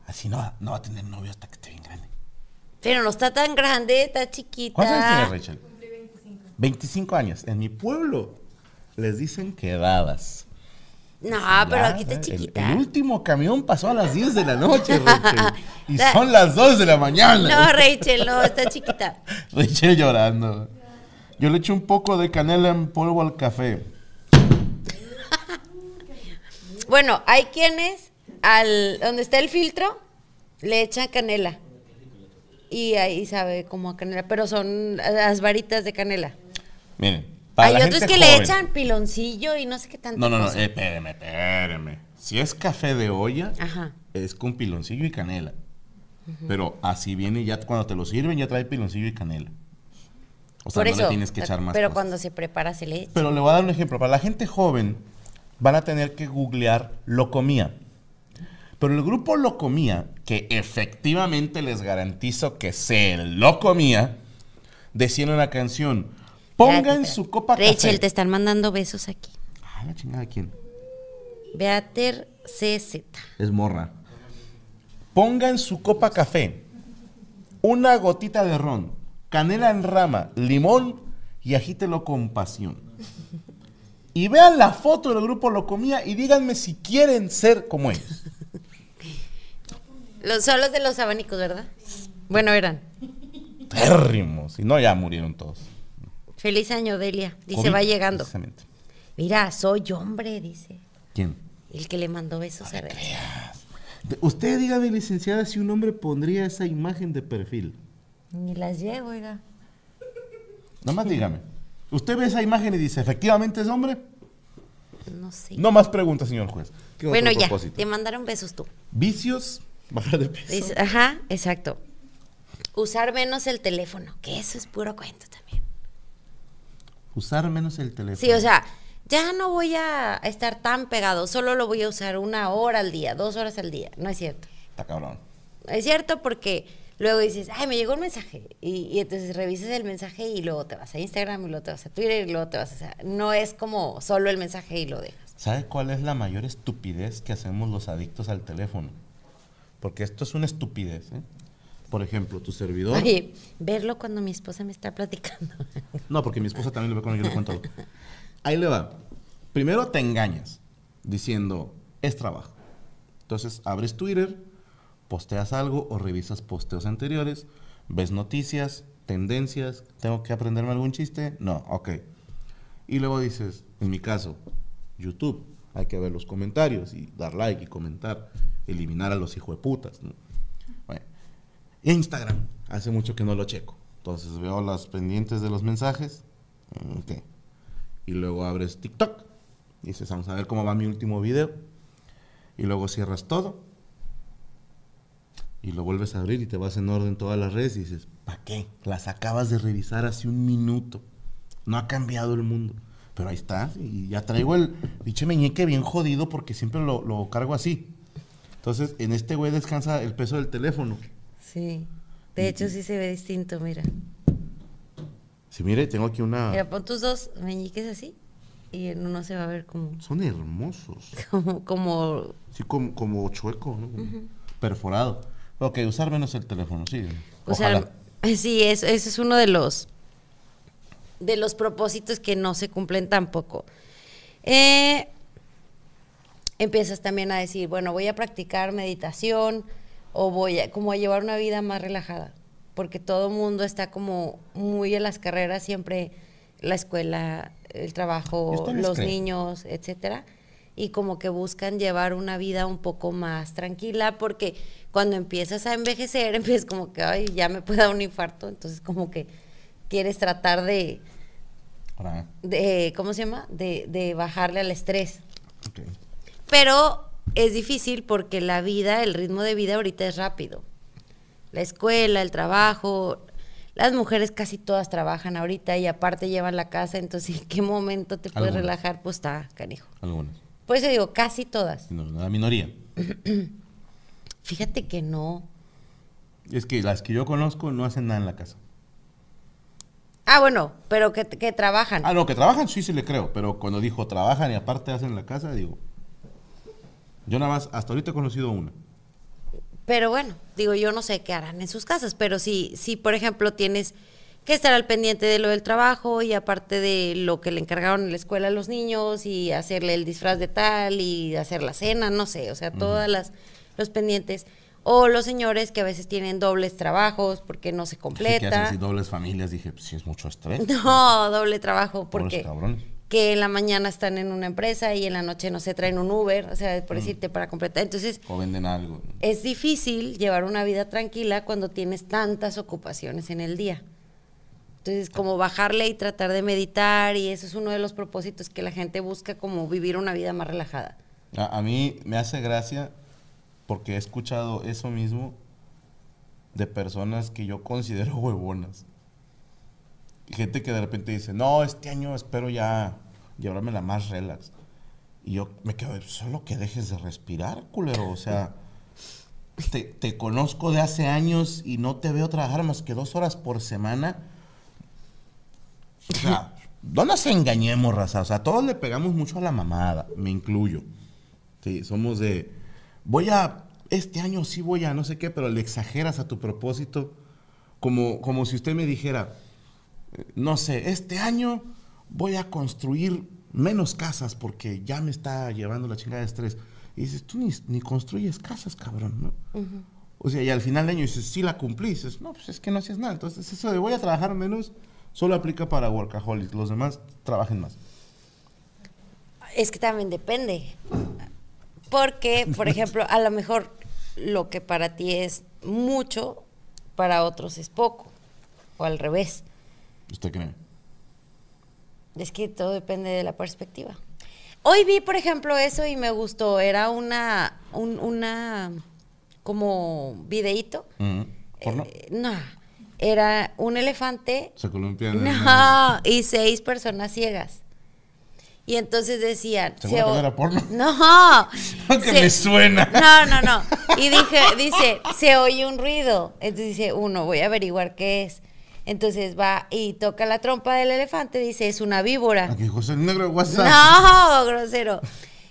Speaker 1: Así no, va- no va a tener novio hasta que esté bien grande.
Speaker 2: Pero no está tan grande, está chiquita.
Speaker 1: ¿Cuántos años tiene Rachel? 25 años. En mi pueblo les dicen quedadas.
Speaker 2: No, pero aquí está
Speaker 1: el-
Speaker 2: chiquita.
Speaker 1: El, último camión pasó a las 10 de la noche, Rachel. Y son las 2 de la mañana.
Speaker 2: No, Rachel, no, está chiquita.
Speaker 1: Rachel llorando. Yo le echo un poco de canela en polvo al café.
Speaker 2: Bueno, hay quienes al donde está el filtro le echan canela. Y ahí sabe como a canela, pero son las varitas de canela.
Speaker 1: Miren, para
Speaker 2: hay
Speaker 1: la
Speaker 2: otros
Speaker 1: gente
Speaker 2: que le echan piloncillo y no sé qué tanto.
Speaker 1: No, no, no, eh, espéreme, espéreme. Si es café de olla,
Speaker 2: Ajá.
Speaker 1: es con piloncillo y canela. Pero así viene ya cuando te lo sirven, ya trae piloncillo y canela. O sea,
Speaker 2: Por
Speaker 1: no le tienes que echar más
Speaker 2: pero
Speaker 1: cosas.
Speaker 2: cuando se prepara se le echa.
Speaker 1: Pero le voy a dar un ejemplo. Para la gente joven, van a tener que googlear Locomía. Pero el grupo Locomía, que efectivamente les garantizo que se Locomía, decía en una canción, pongan
Speaker 2: Espérate,
Speaker 1: su copa
Speaker 2: Rachel,
Speaker 1: café.
Speaker 2: te están mandando besos aquí.
Speaker 1: Ah, la chingada, ¿quién?
Speaker 2: Beater CZ.
Speaker 1: Es morra. Pongan su copa café, una gotita de ron, canela en rama, limón y agítelo con pasión. Y vean la foto del grupo Locomía y díganme si quieren ser como ellos.
Speaker 2: Los, son los de los abanicos, ¿verdad? Bueno, eran.
Speaker 1: Térrimos. Y no, ya murieron todos.
Speaker 2: Feliz año, Delia. Dice,
Speaker 1: COVID,
Speaker 2: va llegando. Mira, soy hombre, dice.
Speaker 1: ¿Quién?
Speaker 2: El que le mandó besos a Rachel.
Speaker 1: De- Usted dígame, licenciada, si un hombre pondría esa imagen de perfil.
Speaker 2: Ni las llevo, oiga.
Speaker 1: Nada más dígame. Usted ve esa imagen y dice, ¿efectivamente es hombre?
Speaker 2: No sé.
Speaker 1: No más preguntas, señor juez. ¿Qué otro
Speaker 2: bueno, ya.
Speaker 1: propósito?
Speaker 2: Te mandaron besos tú.
Speaker 1: Vicios, bajar de peso.
Speaker 2: Dice- ajá, exacto. Usar menos el teléfono, que eso es puro cuento también.
Speaker 1: Usar menos el teléfono.
Speaker 2: Sí, o sea, ya no voy a estar tan pegado, solo lo voy a usar una hora al día, dos horas al día. No es cierto.
Speaker 1: Está cabrón.
Speaker 2: Es cierto porque luego dices, ay, me llegó un mensaje. Y, y entonces revisas el mensaje y luego te vas a Instagram y luego te vas a Twitter y luego te vas a... o sea, no es como solo el mensaje y lo dejas.
Speaker 1: ¿Sabe cuál es la mayor estupidez que hacemos los adictos al teléfono? Porque esto es una estupidez, ¿eh? Por ejemplo, tu servidor.
Speaker 2: Oye, verlo cuando mi esposa me está platicando.
Speaker 1: No, porque mi esposa también lo ve cuando yo le cuento algo. Ahí le va. Primero te engañas diciendo, es trabajo. Entonces abres Twitter, posteas algo o revisas posteos anteriores, ves noticias, tendencias, tengo que aprenderme algún chiste. No, ok. Y luego dices, en mi caso, YouTube, hay que ver los comentarios y dar like y comentar, eliminar a los hijueputas. ¿no? Bueno, Instagram, hace mucho que no lo checo. Entonces veo las pendientes de los mensajes. Ok. Y luego abres TikTok. Y dices, vamos a ver cómo va mi último video. Y luego cierras todo. Y lo vuelves a abrir y te vas en orden todas las redes y dices, ¿para qué? Las acabas de revisar hace un minuto. No ha cambiado el mundo. Pero ahí está. Y ya traigo el pinche meñique bien jodido porque siempre lo, lo cargo así. Entonces, en este güey descansa el peso del teléfono.
Speaker 2: Sí. De hecho, sí se ve distinto, mira.
Speaker 1: Si mire, tengo aquí una...
Speaker 2: Mira, pon tus dos meñiques así y en uno se va a ver como,
Speaker 1: Son hermosos.
Speaker 2: como, como
Speaker 1: Sí, como, como chueco, ¿no? Perforado. Ok, usar menos el teléfono, sí.
Speaker 2: O sea, sí, eso, ese es uno de los de los propósitos que no se cumplen tampoco. Eh, empiezas también a decir, bueno, voy a practicar meditación o voy a como a llevar una vida más relajada, porque todo el mundo está como muy en las carreras, siempre la escuela, el trabajo, los niños, etcétera, y como que buscan llevar una vida un poco más tranquila, porque cuando empiezas a envejecer, empiezas como que, ay, ya me puede dar un infarto, entonces como que quieres tratar de,
Speaker 1: Ahora,
Speaker 2: de ¿cómo se llama? De, de bajarle al estrés. Pero es difícil porque la vida, el ritmo de vida ahorita es rápido. La escuela, el trabajo, las mujeres casi todas trabajan ahorita y aparte llevan la casa, entonces ¿en qué momento te puedes
Speaker 1: Algunas.
Speaker 2: relajar? Pues está, canijo.
Speaker 1: Algunas.
Speaker 2: Por eso digo, casi todas.
Speaker 1: No, la minoría.
Speaker 2: Fíjate que no.
Speaker 1: Es que las que yo conozco no hacen nada en la casa.
Speaker 2: Ah, bueno, pero que, que trabajan.
Speaker 1: Ah, no, que trabajan, sí, sí le creo. Pero cuando dijo trabajan y aparte hacen la casa, digo. Yo nada más, hasta ahorita he conocido una.
Speaker 2: Pero bueno, digo, yo no sé qué harán en sus casas, pero si, si por ejemplo tienes que estar al pendiente de lo del trabajo y aparte de lo que le encargaron en la escuela a los niños y hacerle el disfraz de tal y hacer la cena, no sé, o sea, todas las los pendientes O los señores que a veces tienen dobles trabajos porque no se
Speaker 1: ¿Qué
Speaker 2: completa.
Speaker 1: hacen si dobles familias? Dije, pues sí es mucho estrés.
Speaker 2: No, doble trabajo
Speaker 1: Pobres
Speaker 2: porque
Speaker 1: cabrones.
Speaker 2: Que en la mañana están en una empresa y en la noche no se traen un Uber, o sea,
Speaker 1: Mm.
Speaker 2: por decirte para completar. Entonces,
Speaker 1: O venden algo.
Speaker 2: es difícil llevar una vida tranquila cuando tienes tantas ocupaciones en el día. Entonces, como bajarle y tratar de meditar y eso es uno de los propósitos que la gente busca como vivir una vida más relajada.
Speaker 1: A, a mí me hace gracia porque he escuchado eso mismo de personas que yo considero huevonas. Gente que de repente dice, no, este año espero ya llevármela más relax. Y yo me quedo, solo que dejes de respirar, culero. O sea, te, te conozco de hace años y no te veo trabajar más que dos horas por semana. O sea, no nos engañemos, raza. O sea, todos le pegamos mucho a la mamada, me incluyo. Sí, somos de, voy a, este año sí voy a no sé qué, pero le exageras a tu propósito. Como, como si usted me dijera, eh, no sé, este año voy a construir menos casas porque ya me está llevando la chingada de estrés. Y dices, tú ni, ni construyes casas, cabrón, ¿no? O sea, y al final del año dices, sí la cumplí. dices, no, pues es que no haces nada. Entonces, eso de voy a trabajar menos solo aplica para workaholics. Los demás trabajen más.
Speaker 2: Es que también depende. Porque, por ejemplo, a lo mejor lo que para ti es mucho, para otros es poco. O al revés.
Speaker 1: ¿Usted cree?
Speaker 2: Es que todo depende de la perspectiva. Hoy vi, por ejemplo, eso y me gustó. Era una, un- una, como videíto.
Speaker 1: ¿Porno?
Speaker 2: Eh, no, era un elefante.
Speaker 1: Se columpian el-
Speaker 2: No, y seis personas ciegas. Y entonces decían...
Speaker 1: ¿Segura
Speaker 2: se
Speaker 1: que
Speaker 2: o-
Speaker 1: era porno?
Speaker 2: No. Se-
Speaker 1: me suena.
Speaker 2: No, no, no. Y dije, dice, se oye un ruido. Entonces dice, uno, voy a averiguar qué es. Entonces va y toca la trompa del elefante, dice, es una víbora.
Speaker 1: Aquí José Negro WhatsApp.
Speaker 2: No, grosero.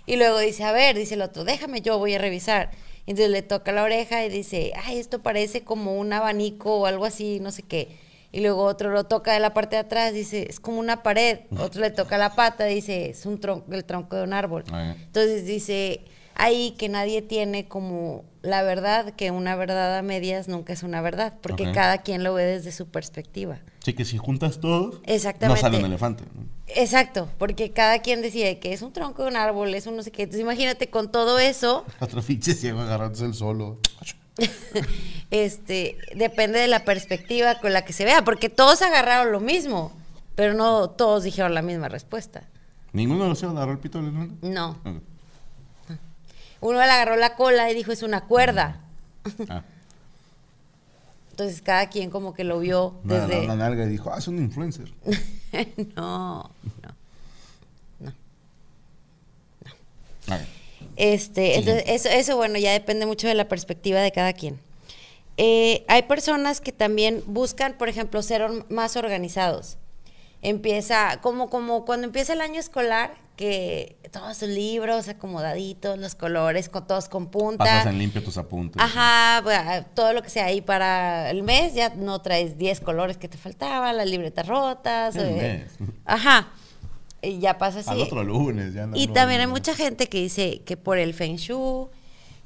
Speaker 2: Y luego dice, a ver, dice el otro, déjame, yo voy a revisar. Entonces le toca la oreja y dice, ay, esto parece como un abanico o algo así, no sé qué. Y luego otro lo toca de la parte de atrás, dice, es como una pared. Otro le toca la pata, dice, es un tronco, el tronco de un árbol. Entonces dice, ahí que nadie tiene como la verdad, que una verdad a medias nunca es una verdad, porque cada quien lo ve desde su perspectiva.
Speaker 1: Sí, que si juntas todo,
Speaker 2: Exactamente.
Speaker 1: no sale un elefante. ¿no?
Speaker 2: Exacto, porque cada quien decide que es un tronco de un árbol, es un no sé qué. Entonces imagínate con todo eso,
Speaker 1: Otro pinche ciego agarrándose el solo.
Speaker 2: este, depende de la perspectiva con la que se vea, porque todos agarraron lo mismo, pero no todos dijeron la misma respuesta.
Speaker 1: ¿Ninguno de los ciegos agarró el pito del elefante?
Speaker 2: No. Uno le agarró la cola y dijo es una cuerda.
Speaker 1: Ah,
Speaker 2: Entonces cada quien como que lo vio
Speaker 1: no, agarró
Speaker 2: desde...
Speaker 1: la nalga y dijo, ah, es un influencer.
Speaker 2: no, no.
Speaker 1: A ver.
Speaker 2: Este, entonces, eso, eso, bueno, ya depende mucho de la perspectiva de cada quien. Eh, hay personas que también buscan, por ejemplo, ser or- más organizados. Empieza, como, como cuando empieza el año escolar, que todos sus libros acomodaditos, los colores, con, todos con punta.
Speaker 1: Pasas en limpio tus apuntes.
Speaker 2: Ajá, bueno, todo lo que sea ahí para el mes, ya no traes 10 colores que te faltaban, las libretas rotas.
Speaker 1: El
Speaker 2: eh,
Speaker 1: mes.
Speaker 2: Ajá. Y ya pasa así.
Speaker 1: Al otro lunes. Ya no-
Speaker 2: Y también hay mucha gente que dice que por el feng shui,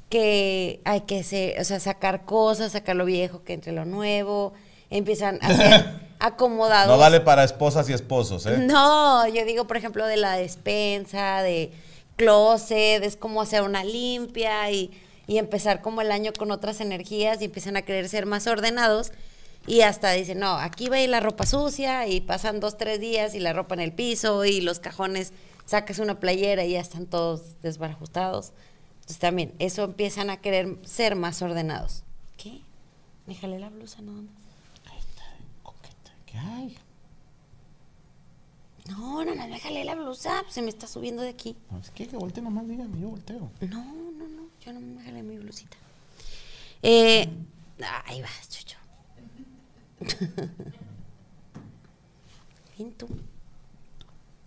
Speaker 2: que hay que se- o sea, sacar cosas, sacar lo viejo, que entre lo nuevo, empiezan a ser acomodados.
Speaker 1: No vale para esposas y esposos, ¿eh?
Speaker 2: No, yo digo, por ejemplo, de la despensa, de closet, es como hacer una limpia y, y empezar como el año con otras energías y empiezan a querer ser más ordenados y hasta dicen, no, aquí va a ir la ropa sucia y pasan dos, tres días y la ropa en el piso y los cajones, sacas una playera y ya están todos desbarajustados. Entonces también, eso empiezan a querer ser más ordenados. ¿Qué? Me jalé la blusa, no.
Speaker 1: Coqueta, ¿Qué hay?
Speaker 2: No, no, no, me jalé la blusa, se me está subiendo de aquí.
Speaker 1: No, es que que voltee nomás, dígame, yo volteo.
Speaker 2: No, no, no, yo no me jalé mi blusita. Eh, ahí vas, chucho. Bien tú.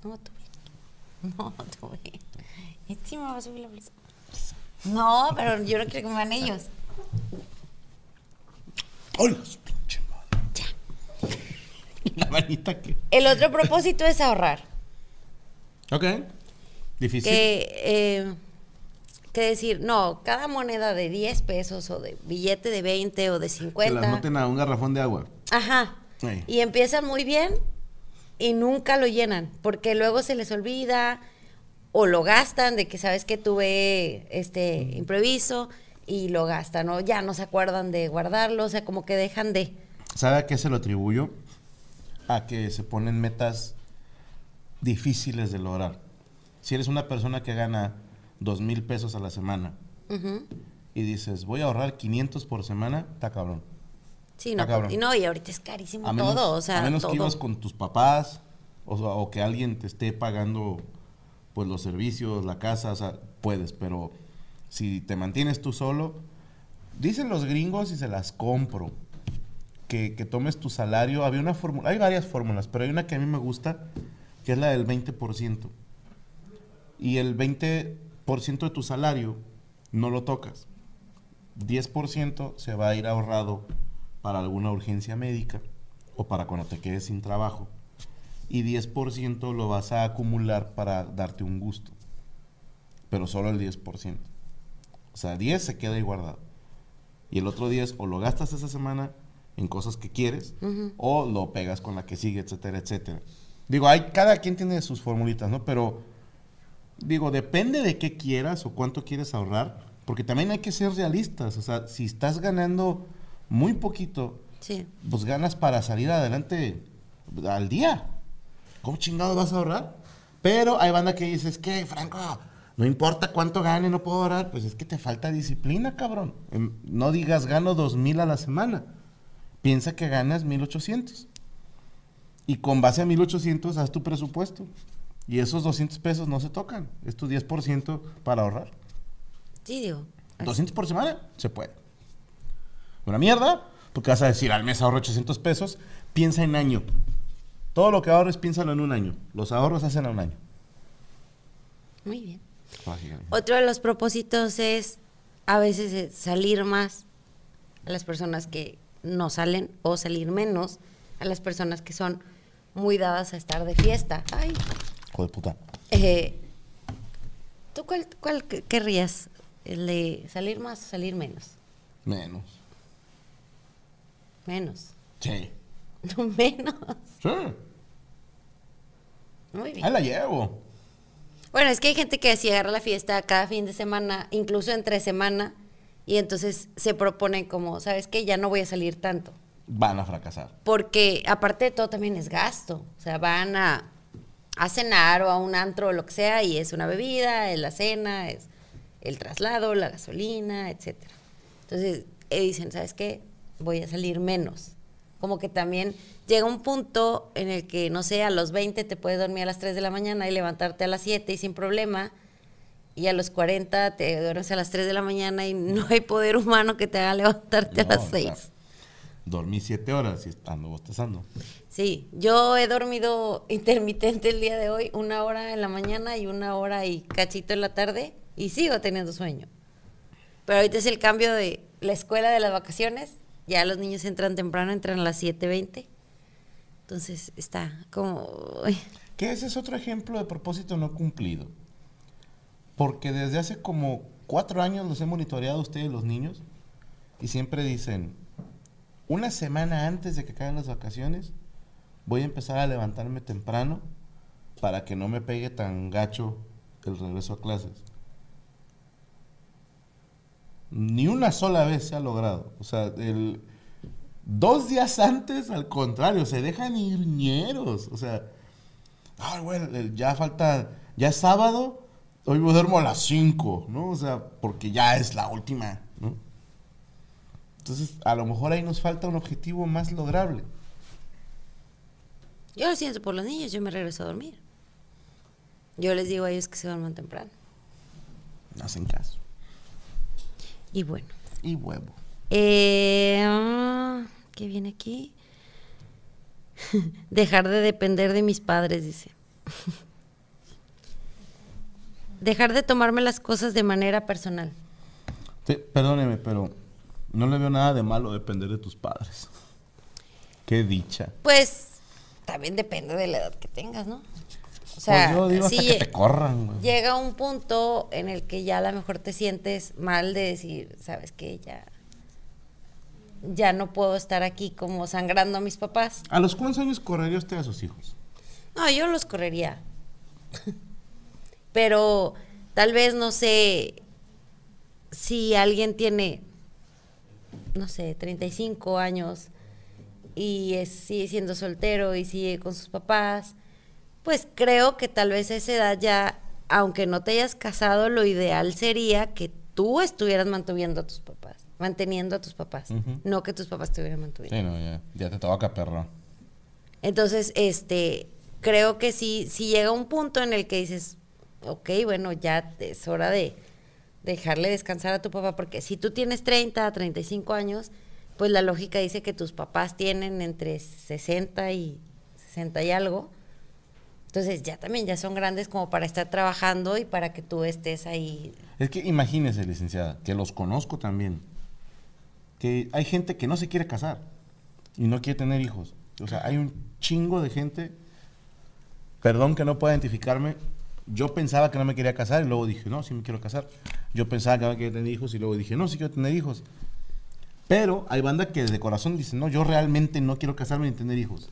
Speaker 2: No, tú bien. No, tú bien. Encima va a subir la blusa. No, pero yo no quiero que me vean ellos.
Speaker 1: ¡Hola, su pinche madre! La manita que...
Speaker 2: El otro propósito es ahorrar.
Speaker 1: Ok. Difícil.
Speaker 2: Que, eh, que decir, no, cada moneda de 10 pesos o de billete de 20 o de
Speaker 1: Que
Speaker 2: 50.
Speaker 1: las meten a un garrafón de agua.
Speaker 2: Ajá. Y empiezan muy bien y nunca lo llenan, porque luego se les olvida o lo gastan de que sabes que tuve este impreviso y lo gastan o ya no se acuerdan de guardarlo, o sea, como que dejan de.
Speaker 1: ¿Sabe a qué se lo atribuyo? A que se ponen metas difíciles de lograr. Si eres una persona que gana dos mil pesos a la semana y dices, voy a ahorrar 500 por semana, está cabrón.
Speaker 2: Sí, no,
Speaker 1: cabrón.
Speaker 2: y no, y ahorita es carísimo
Speaker 1: A menos,
Speaker 2: todo, o sea,
Speaker 1: a menos
Speaker 2: todo.
Speaker 1: que ibas con tus papás o, que alguien te esté pagando pues los servicios, la casa, o sea, puedes, pero si te mantienes tú solo, dicen los gringos y se las compro, que, tomes tu salario, había una fórmula, hay varias fórmulas, pero hay una que a mí me gusta, que es la del 20%. Y el 20% de tu salario no lo tocas. 10% se va a ir ahorrado para alguna urgencia médica o para cuando te quedes sin trabajo. Y 10% lo vas a acumular para darte un gusto. Pero solo el 10%. O sea, 10 se queda ahí guardado. Y el otro 10 o lo gastas esa semana en cosas que quieres o lo pegas con la que sigue, etcétera, etcétera. Digo, hay, cada quien tiene sus formulitas, ¿no? Pero digo, depende de qué quieras o cuánto quieres ahorrar, porque también hay que ser realistas. O sea, si estás ganando muy poquito,
Speaker 2: Sí.
Speaker 1: pues ganas para salir adelante al día. ¿Cómo chingado vas a ahorrar? Pero hay banda que dice, es que, Franco, no importa cuánto gane, no puedo ahorrar. Pues es que te falta disciplina, cabrón. Em, No digas gano dos mil a la semana. Piensa que ganas 1800. Y con base a 1800 haz tu presupuesto. Y esos 200 pesos no se tocan. Es tu 10% para ahorrar.
Speaker 2: Sí, digo.
Speaker 1: 200 por semana, se puede. Una mierda, porque vas a decir, al mes ahorro 800 pesos, piensa en año. Todo lo que ahorres, piénsalo en un año. Los ahorros hacen a un año.
Speaker 2: Muy bien. Otro de los propósitos es a veces es salir más a las personas que no salen o salir menos a las personas que son muy dadas a estar de fiesta. Ay,
Speaker 1: Hijo de puta.
Speaker 2: eh, ¿tú cuál, cuál que- querrías? ¿El de salir más o salir menos?
Speaker 1: Menos.
Speaker 2: Menos.
Speaker 1: Sí.
Speaker 2: No menos.
Speaker 1: Sí.
Speaker 2: Muy bien.
Speaker 1: Ahí la llevo.
Speaker 2: Bueno, es que hay gente que si agarra la fiesta cada fin de semana, incluso entre semana, y entonces se proponen como, ¿sabes qué? Ya no voy a salir tanto.
Speaker 1: Van a fracasar.
Speaker 2: Porque aparte de todo también es gasto. O sea, van a, a cenar o a un antro o lo que sea y es una bebida, es la cena, es el traslado, la gasolina, etcétera. Entonces eh, dicen, ¿sabes qué? Voy a salir menos. Como que también llega un punto en el que, no sé, a los 20 te puedes dormir a las 3 de la mañana y levantarte a las 7 y sin problema. Y a los 40 te duermes a las 3 de la mañana y no hay poder humano que te haga levantarte
Speaker 1: No,
Speaker 2: a las
Speaker 1: o sea,
Speaker 2: 6.
Speaker 1: Dormí siete horas y ando bostezando.
Speaker 2: Sí, yo he dormido intermitente el día de hoy, una hora en la mañana y una hora y cachito en la tarde, y sigo teniendo sueño. Pero ahorita es el cambio de la escuela de las vacaciones, ya los niños entran temprano, entran a las 7.20, entonces está como...
Speaker 1: Que ese es otro ejemplo de propósito no cumplido. Porque desde hace como cuatro años los he monitoreado a ustedes, los niños, y siempre dicen, una semana antes de que caigan las vacaciones, voy a empezar a levantarme temprano para que no me pegue tan gacho el regreso a clases. Ni una sola vez se ha logrado. O sea, el, dos días antes, al contrario, se dejan ir ñeros. O sea, Ay, güey, el- ya falta, ya es sábado, hoy me duermo a las 5, ¿no? O sea, porque ya es la última, ¿no? Entonces, a lo mejor ahí nos falta un objetivo más lograble.
Speaker 2: Yo lo siento por los niños, yo me regreso a dormir. Yo les digo a ellos que se duerman temprano.
Speaker 1: No hacen caso.
Speaker 2: Y bueno.
Speaker 1: Y huevo.
Speaker 2: Eh, ah, ¿Qué viene aquí? Dejar de depender de mis padres, dice. Dejar de tomarme las cosas de manera personal.
Speaker 1: Sí, perdóneme, pero no le veo nada de malo depender de tus padres. Qué dicha.
Speaker 2: Pues también depende de la edad que tengas, ¿no? O sea,
Speaker 1: pues yo digo hasta
Speaker 2: sí,
Speaker 1: que te corran, güey.
Speaker 2: llega un punto en el que ya a lo mejor te sientes mal de decir, sabes que ya, ya no puedo estar aquí como sangrando a mis papás.
Speaker 1: ¿A los cuántos años correría usted a sus hijos?
Speaker 2: No, yo los correría. Pero tal vez no sé si alguien tiene, no sé, 35 años y es- sigue siendo soltero y sigue con sus papás, pues creo que tal vez a esa edad ya, aunque no te hayas casado, lo ideal sería que tú estuvieras manteniendo a tus papás, manteniendo a tus papás, no que tus papás estuvieran manteniendo.
Speaker 1: Sí, no, ya, ya te toca, perro.
Speaker 2: Entonces, este, creo que sí, sí llega un punto en el que dices, ok, bueno, ya es hora de dejarle descansar a tu papá, porque si tú tienes 30, 35 años, pues la lógica dice que tus papás tienen entre 60 y 60 y algo. Entonces ya también ya son grandes como para estar trabajando y para que tú estés ahí.
Speaker 1: Es que imagínese, licenciada, que los conozco también. Que hay gente que no se quiere casar y no quiere tener hijos. O sea, hay un chingo de gente. Perdón que no pueda identificarme. Yo pensaba que no me quería casar y luego dije, no, sí me quiero casar. Yo pensaba que no quería tener hijos y luego dije, no, sí quiero tener hijos. Pero hay banda que de corazón dice, no, yo realmente no quiero casarme ni tener hijos.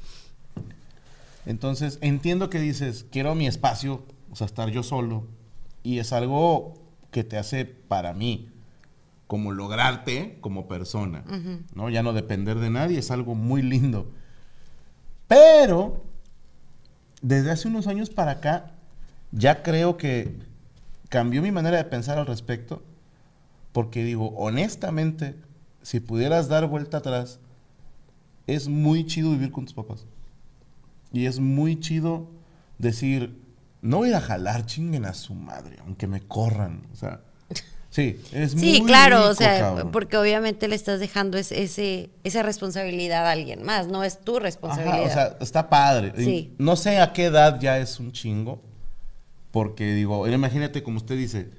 Speaker 1: Entonces, entiendo que dices, quiero mi espacio, o sea, estar yo solo. Y es algo que te hace para mí, como lograrte como persona. ¿no? Ya no depender de nadie, es algo muy lindo. Pero, desde hace unos años para acá, ya creo que cambió mi manera de pensar al respecto. Porque digo, honestamente, si pudieras dar vuelta atrás, es muy chido vivir con tus papás. Y es muy chido decir, no voy a ir a jalar, chinguen a su madre, aunque me corran. O sea, sí, es muy
Speaker 2: Sí, claro, o sea,
Speaker 1: cabrón.
Speaker 2: porque obviamente le estás dejando ese, ese, esa responsabilidad a alguien más, no es tu responsabilidad.
Speaker 1: Ajá, o sea, está padre.
Speaker 2: Sí.
Speaker 1: No sé a qué edad ya es un chingo. Porque digo, imagínate como usted dice,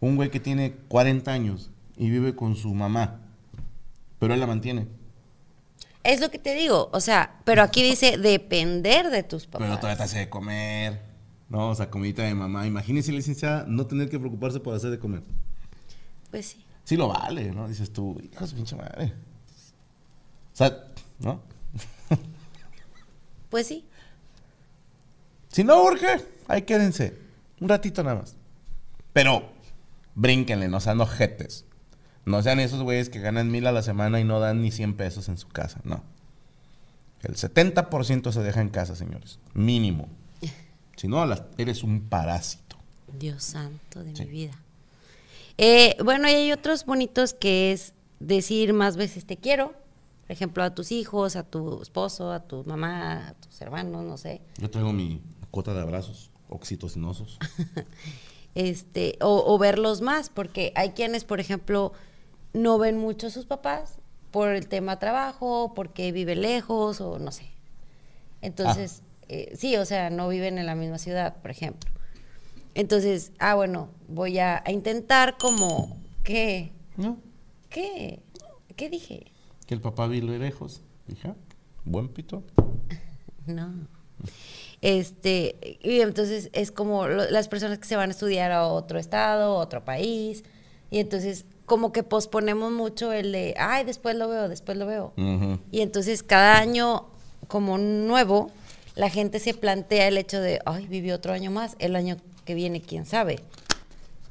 Speaker 1: un güey que tiene 40 años y vive con su mamá, pero él la mantiene.
Speaker 2: Es lo que te digo, o sea, pero aquí dice depender de tus papás.
Speaker 1: Pero todavía te hace de comer, ¿no? O sea, comidita de mamá. Imagínese, licenciada, no tener que preocuparse por hacer de comer.
Speaker 2: Pues sí.
Speaker 1: Sí lo vale, ¿no? Dices tú, hijo de su pinche madre. O sea, ¿no?
Speaker 2: Pues sí.
Speaker 1: Si no urge, ahí quédense. Un ratito nada más. Pero brínquenle, no sean ojetes. No sean esos güeyes que ganan mil a la semana y no dan ni 100 pesos en su casa. No. El 70% se deja en casa, señores. Mínimo. Si no, eres un parásito.
Speaker 2: Dios santo de
Speaker 1: Sí.
Speaker 2: mi vida. Eh, bueno, y hay otros bonitos que es decir más veces te quiero. Por ejemplo, a tus hijos, a tu esposo, a tu mamá, a tus hermanos, no sé.
Speaker 1: Yo traigo mi cuota de abrazos oxitocinosos.
Speaker 2: este, o, o verlos más, porque hay quienes, por ejemplo, no ven mucho a sus papás por el tema trabajo, porque vive lejos o no sé. Entonces, eh, sí, o sea, no viven en la misma ciudad, por ejemplo. Entonces, ah, bueno, voy a, a intentar como, ¿qué?
Speaker 1: ¿No?
Speaker 2: ¿Qué? ¿Qué dije?
Speaker 1: Que el papá vive lejos. Dije, ah, buen pito.
Speaker 2: No. Este, y entonces es como lo- las personas que se van a estudiar a otro estado, otro país, y entonces como que posponemos mucho el de, ay, después lo veo, después lo veo. Y entonces cada año como nuevo, la gente se plantea el hecho de, ay, viví otro año más, el año que viene, quién sabe.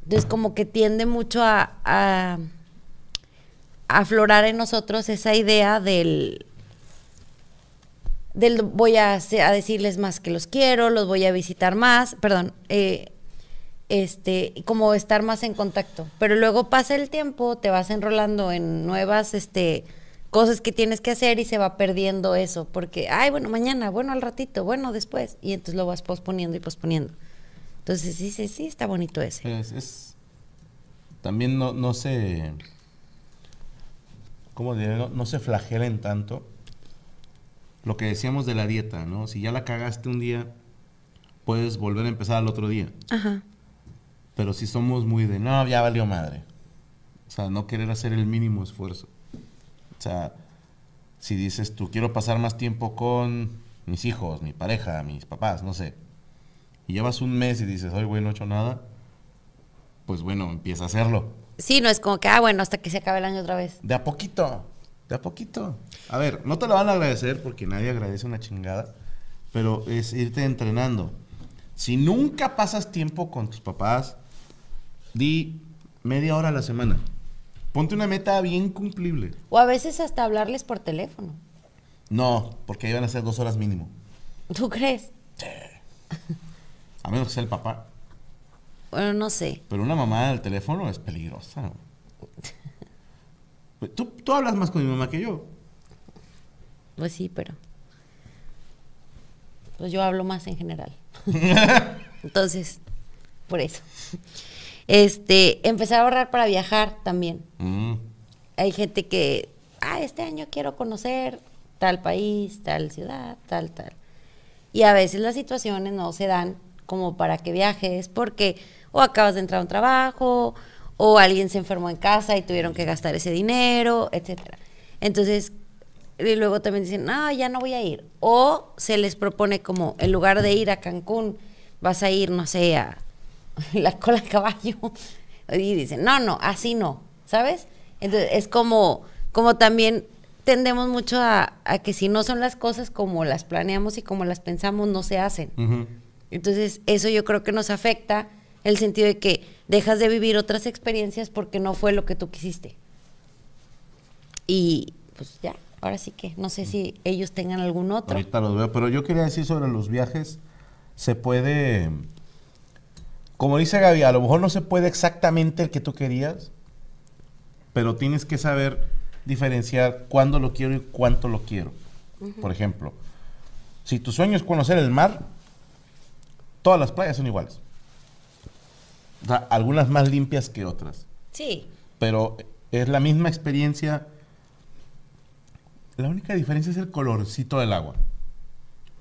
Speaker 2: Entonces como que tiende mucho a aflorar en nosotros esa idea del del voy a, decirles más que los quiero, los voy a visitar más, perdón, eh, este, como estar más en contacto. Pero luego pasa el tiempo, te vas enrolando en nuevas este, cosas que tienes que hacer y se va perdiendo eso, porque, ay, bueno, mañana, bueno, al ratito, bueno, después, y entonces lo vas posponiendo y posponiendo. Entonces, sí, sí, sí, está bonito ese.
Speaker 1: Es, es- también no, no se. ¿Cómo diré? No se flagelen tanto. Lo que decíamos de la dieta, ¿no? Si ya la cagaste un día, puedes volver a empezar al otro día.
Speaker 2: Ajá.
Speaker 1: Pero si somos muy de, no, ya valió madre. O sea, no querer hacer el mínimo esfuerzo. O sea, si dices tú, quiero pasar más tiempo con mis hijos, mi pareja, mis papás, no sé. y llevas un mes y dices, ay, güey, no he hecho nada, pues bueno, empieza a hacerlo.
Speaker 2: Sí, no es como que, ah, bueno, hasta que se acabe el año otra vez.
Speaker 1: De a poquito, de a poquito. A ver, no te lo van a agradecer porque nadie agradece una chingada, pero es irte entrenando. Si nunca pasas tiempo con tus papás, di media hora a la semana. Ponte una meta bien cumplible.
Speaker 2: O a veces hasta hablarles por teléfono.
Speaker 1: No, porque ahí van a ser dos horas mínimo.
Speaker 2: ¿Tú crees?
Speaker 1: A menos que sea el papá.
Speaker 2: Bueno, no sé.
Speaker 1: Pero una mamá del teléfono es peligrosa. Tú, tú hablas más con mi mamá que yo.
Speaker 2: Pues sí, pero. Pues yo hablo más en general. Entonces, por eso. Este, empezar a ahorrar para viajar también.
Speaker 1: Mm.
Speaker 2: Hay gente que, ah, este año quiero conocer tal país, tal ciudad, tal, tal. Y a veces las situaciones no se dan como para que viajes porque o acabas de entrar a un trabajo o alguien se enfermó en casa y tuvieron que gastar ese dinero, etcétera. Entonces, y luego también dicen, no, ya no voy a ir. O se les propone como, en lugar de ir a Cancún, vas a ir, no sé, a la cola de caballo. Y dicen, no, no, así no, ¿sabes? Entonces, es como, como también tendemos mucho a, a que si no son las cosas como las planeamos y como las pensamos, no se hacen. Entonces, eso yo creo que nos afecta el sentido de que dejas de vivir otras experiencias porque no fue lo que tú quisiste. Y pues ya, ahora sí que no sé si ellos tengan algún otro.
Speaker 1: Ahorita los veo, pero yo quería decir sobre los viajes, se puede, como dice Gaby, a lo mejor no se puede exactamente el que tú querías, pero tienes que saber diferenciar cuándo lo quiero y cuánto lo quiero. Por ejemplo, si tu sueño es conocer el mar, todas las playas son iguales. O sea, algunas más limpias que otras
Speaker 2: Sí,
Speaker 1: pero es la misma experiencia. La única diferencia es el colorcito del agua.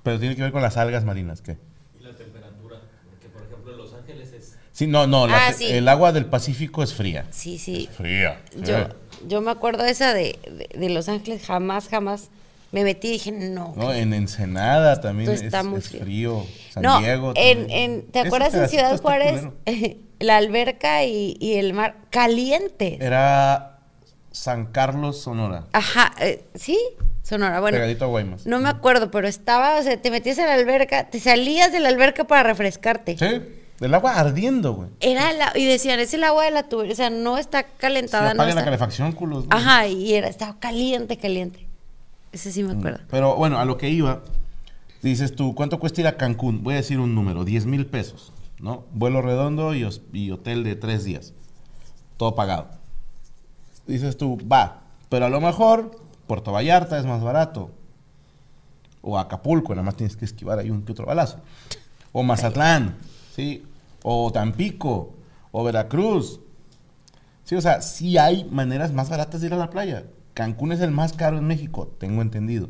Speaker 1: Pero tiene que ver con las algas marinas, ¿qué?
Speaker 4: Y la temperatura, porque por ejemplo en Los Ángeles es...
Speaker 1: Sí, no, no, la
Speaker 2: Ah, sí.
Speaker 1: el agua del Pacífico es fría.
Speaker 2: sí, sí.
Speaker 1: Fría.
Speaker 2: Yo, yo me acuerdo esa de, de, de Los Ángeles, jamás, jamás me metí y dije, no.
Speaker 1: No, en Ensenada también es,
Speaker 2: está muy
Speaker 1: es
Speaker 2: frío.
Speaker 1: frío. San
Speaker 2: no,
Speaker 1: Diego.
Speaker 2: en,
Speaker 1: también.
Speaker 2: en, ¿te acuerdas en Ciudad Juárez? la alberca y, y el mar caliente.
Speaker 1: Era San Carlos, Sonora.
Speaker 2: Ajá, eh, sí, Sonora. Bueno,
Speaker 1: Pegadito a Guaymas.
Speaker 2: no me acuerdo, pero estaba, o sea, te metías en la alberca, te salías de la alberca para refrescarte.
Speaker 1: Sí, el agua ardiendo, güey.
Speaker 2: Era la, y decían, es el agua de la tubería, o sea, no está
Speaker 1: Se
Speaker 2: calentada, no
Speaker 1: apaga la calefacción, culos. güey.
Speaker 2: Ajá, y era, estaba caliente, caliente. Ese sí me acuerdo.
Speaker 1: Pero bueno, a lo que iba, dices tú, ¿cuánto cuesta ir a Cancún? Voy a decir un número, 10 mil pesos, ¿no? Vuelo redondo y, hotel de tres días. Todo pagado. Dices tú, va, pero a lo mejor Puerto Vallarta es más barato. O Acapulco, nada más tienes que esquivar ahí un que otro balazo. O Mazatlán, ¿sí? O Tampico, o Veracruz. Sí, o sea, sí hay maneras más baratas de ir a la playa. Cancún es el más caro en México, tengo entendido.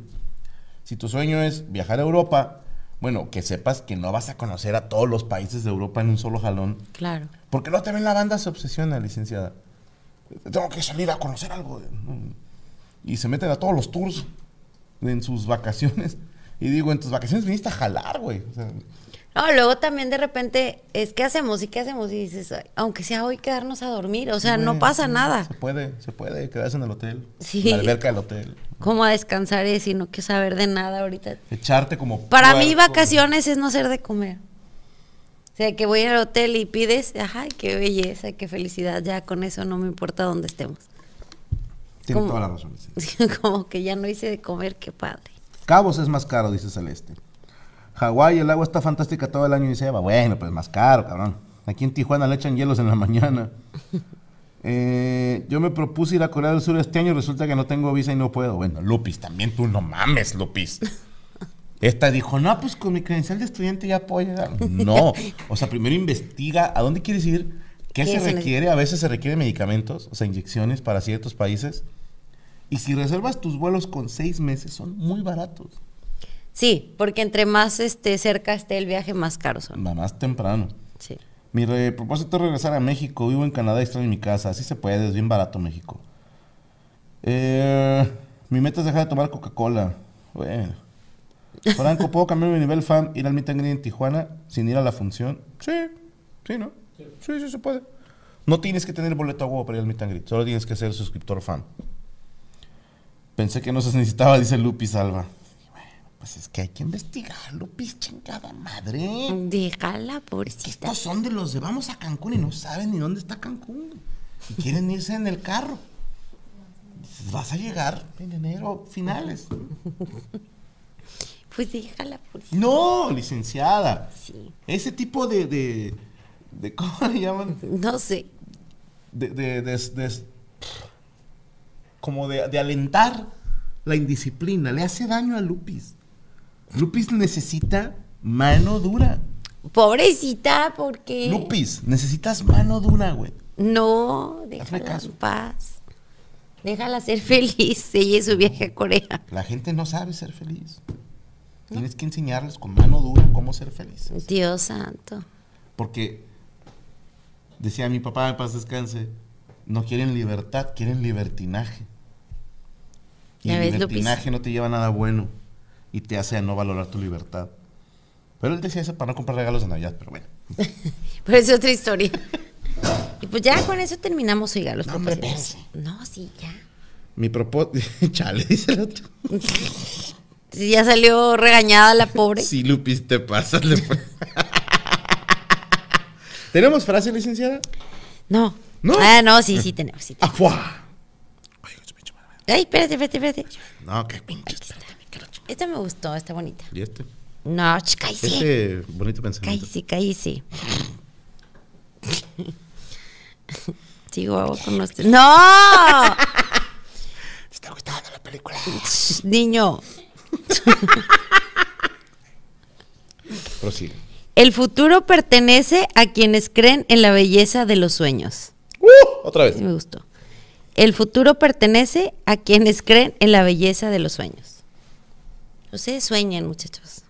Speaker 1: Si tu sueño es viajar a Europa, bueno, que sepas que no vas a conocer a todos los países de Europa en un solo jalón.
Speaker 2: Claro.
Speaker 1: Porque luego también la banda se obsesiona, licenciada. Tengo que salir a conocer algo. Y se meten a todos los tours en sus vacaciones. Y digo, en tus vacaciones viniste a jalar, güey. O sea,
Speaker 2: No, luego también de repente es que hacemos y qué hacemos y dices, "Ay, aunque sea hoy quedarnos a dormir, o sea, no pasa
Speaker 1: sí,
Speaker 2: nada.
Speaker 1: Se puede, se puede quedarse en el hotel.
Speaker 2: Sí.
Speaker 1: En la alberca del hotel.
Speaker 2: Como a descansar y decir, no quiero saber de nada ahorita.
Speaker 1: Echarte como.
Speaker 2: Para mí vacaciones es no ser de comer. O sea, que voy al hotel y pides, ajá, qué belleza, qué felicidad, ya con eso no me importa dónde estemos.
Speaker 1: Tiene
Speaker 2: ¿Cómo?
Speaker 1: toda la razón. sí.
Speaker 2: Como que ya no hice de comer, qué padre.
Speaker 1: Cabos es más caro, dice Celeste. Hawái, el agua está fantástica todo el año, dice Eva. Bueno, pues más caro, cabrón. Aquí en Tijuana le echan hielos en la mañana. Eh, yo me propuse ir a Corea del Sur este año y resulta que no tengo visa y no puedo. Bueno, Lupis, también tú no mames, Lupis. Esta dijo, no, pues con mi credencial de estudiante ya puedo llegar. No, o sea, primero investiga a dónde quieres ir, qué,
Speaker 2: ¿Qué
Speaker 1: se
Speaker 2: se
Speaker 1: requiere. A veces se requieren medicamentos, o sea, inyecciones para ciertos países. Y si reservas tus vuelos con seis meses, son muy baratos.
Speaker 2: Sí, porque entre más este, cerca esté el viaje, más caros son.
Speaker 1: Nada más temprano.
Speaker 2: Sí.
Speaker 1: Mi propósito es regresar a México. Vivo en Canadá y extraño mi casa. Así se puede, es bien barato México. Eh, mi meta es dejar de tomar Coca-Cola. Bueno. Franco, ¿puedo cambiar mi nivel fan, ir al meet and greet en Tijuana sin ir a la función? Sí, sí, ¿no? Sí, sí, se puede. No tienes que tener boleto a huevo para ir al meet and greet, solo tienes que ser suscriptor fan. Pensé que no se necesitaba, dice Lupis Alba. Pues es que hay que investigar, Lupis, chingada madre.
Speaker 2: Déjala,
Speaker 1: Que
Speaker 2: pobrecita.
Speaker 1: estos son de los de vamos a Cancún y no saben ni dónde está Cancún. Y quieren irse en el carro. Vas a llegar en enero, finales.
Speaker 2: Pues déjala, pobrecita.
Speaker 1: No, licenciada.
Speaker 2: Sí.
Speaker 1: Ese tipo de, de, de- ¿cómo le llaman?
Speaker 2: No sé.
Speaker 1: De, de- de- de- como de, de alentar la indisciplina. Le hace daño a Lupis. Lupis necesita mano dura.
Speaker 2: Pobrecita, porque.
Speaker 1: Lupis, necesitas mano dura, güey.
Speaker 2: No, déjala
Speaker 1: caso.
Speaker 2: en paz. Déjala ser feliz. Ella y su viaje a Corea.
Speaker 1: La gente no sabe ser feliz. Tienes que enseñarles con mano dura cómo ser felices.
Speaker 2: Dios santo.
Speaker 1: Porque decía mi papá, en paz descanse, no quieren libertad, quieren libertinaje. Y
Speaker 2: ves,
Speaker 1: libertinaje no te lleva a nada bueno y te hace a no valorar tu libertad. Pero él decía eso para no comprar regalos de Navidad, pero bueno.
Speaker 2: Pero es otra historia. Y pues ya con eso terminamos, oiga, los
Speaker 1: No.
Speaker 2: No, sí, ya.
Speaker 1: Mi propósito... Chale, dice el otro.
Speaker 2: Sí, Ya salió regañada la pobre.
Speaker 1: Sí, Lupis, te pasas. le. ¿Tenemos frase, licenciada?
Speaker 2: No.
Speaker 1: ¿No?
Speaker 2: Ah, no, sí, sí tenemos. Sí tenemos.
Speaker 1: ¡Afuá!
Speaker 2: Ay, espérate, espérate, espérate.
Speaker 1: No, qué pinche.
Speaker 2: Esta me gustó, está bonita.
Speaker 1: ¿Y este?
Speaker 2: No, ch, cállese.
Speaker 1: Este bonito pensamiento.
Speaker 2: Cállese, cállese. Sigo con usted. ¡No!
Speaker 1: ¿Te está gustando la película?
Speaker 2: Niño.
Speaker 1: Prosigue.
Speaker 2: El futuro pertenece a quienes creen en la belleza de los sueños.
Speaker 1: ¡Uh! Otra vez.
Speaker 2: Sí me gustó. El futuro pertenece a quienes creen en la belleza de los sueños. Ustedes sueñen, muchachos.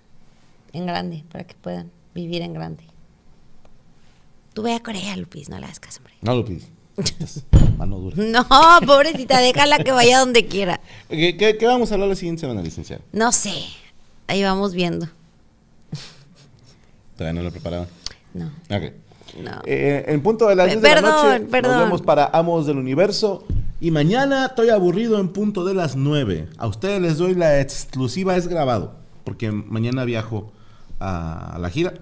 Speaker 2: En grande, para que puedan vivir en grande. Tú ve a Corea, Lupis, no le hagas caso, hombre.
Speaker 1: No, Lupis. Mano dura.
Speaker 2: No, pobrecita, déjala que vaya donde quiera.
Speaker 1: ¿Qué, qué, qué vamos a hablar la siguiente semana, licenciada?
Speaker 2: No sé. Ahí vamos viendo.
Speaker 1: Todavía no lo preparaban.
Speaker 2: No,
Speaker 1: Ok.
Speaker 2: no.
Speaker 1: Eh, en punto de las
Speaker 2: Pe-
Speaker 1: 10 de la noche,
Speaker 2: perdón.
Speaker 1: nos vemos para Amos del Universo. Y mañana estoy aburrido en punto de las 9. A ustedes les doy la exclusiva, es grabado. Porque mañana viajo a, la gira.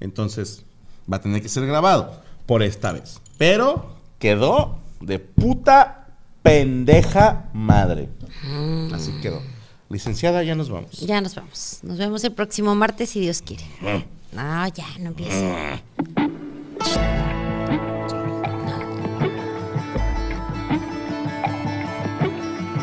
Speaker 1: Entonces va a tener que ser grabado por esta vez. Pero quedó de puta pendeja madre. Así quedó. Licenciada, ya nos vamos.
Speaker 2: Ya nos vamos. Nos vemos el próximo martes si Dios quiere. No, ya, no empiece.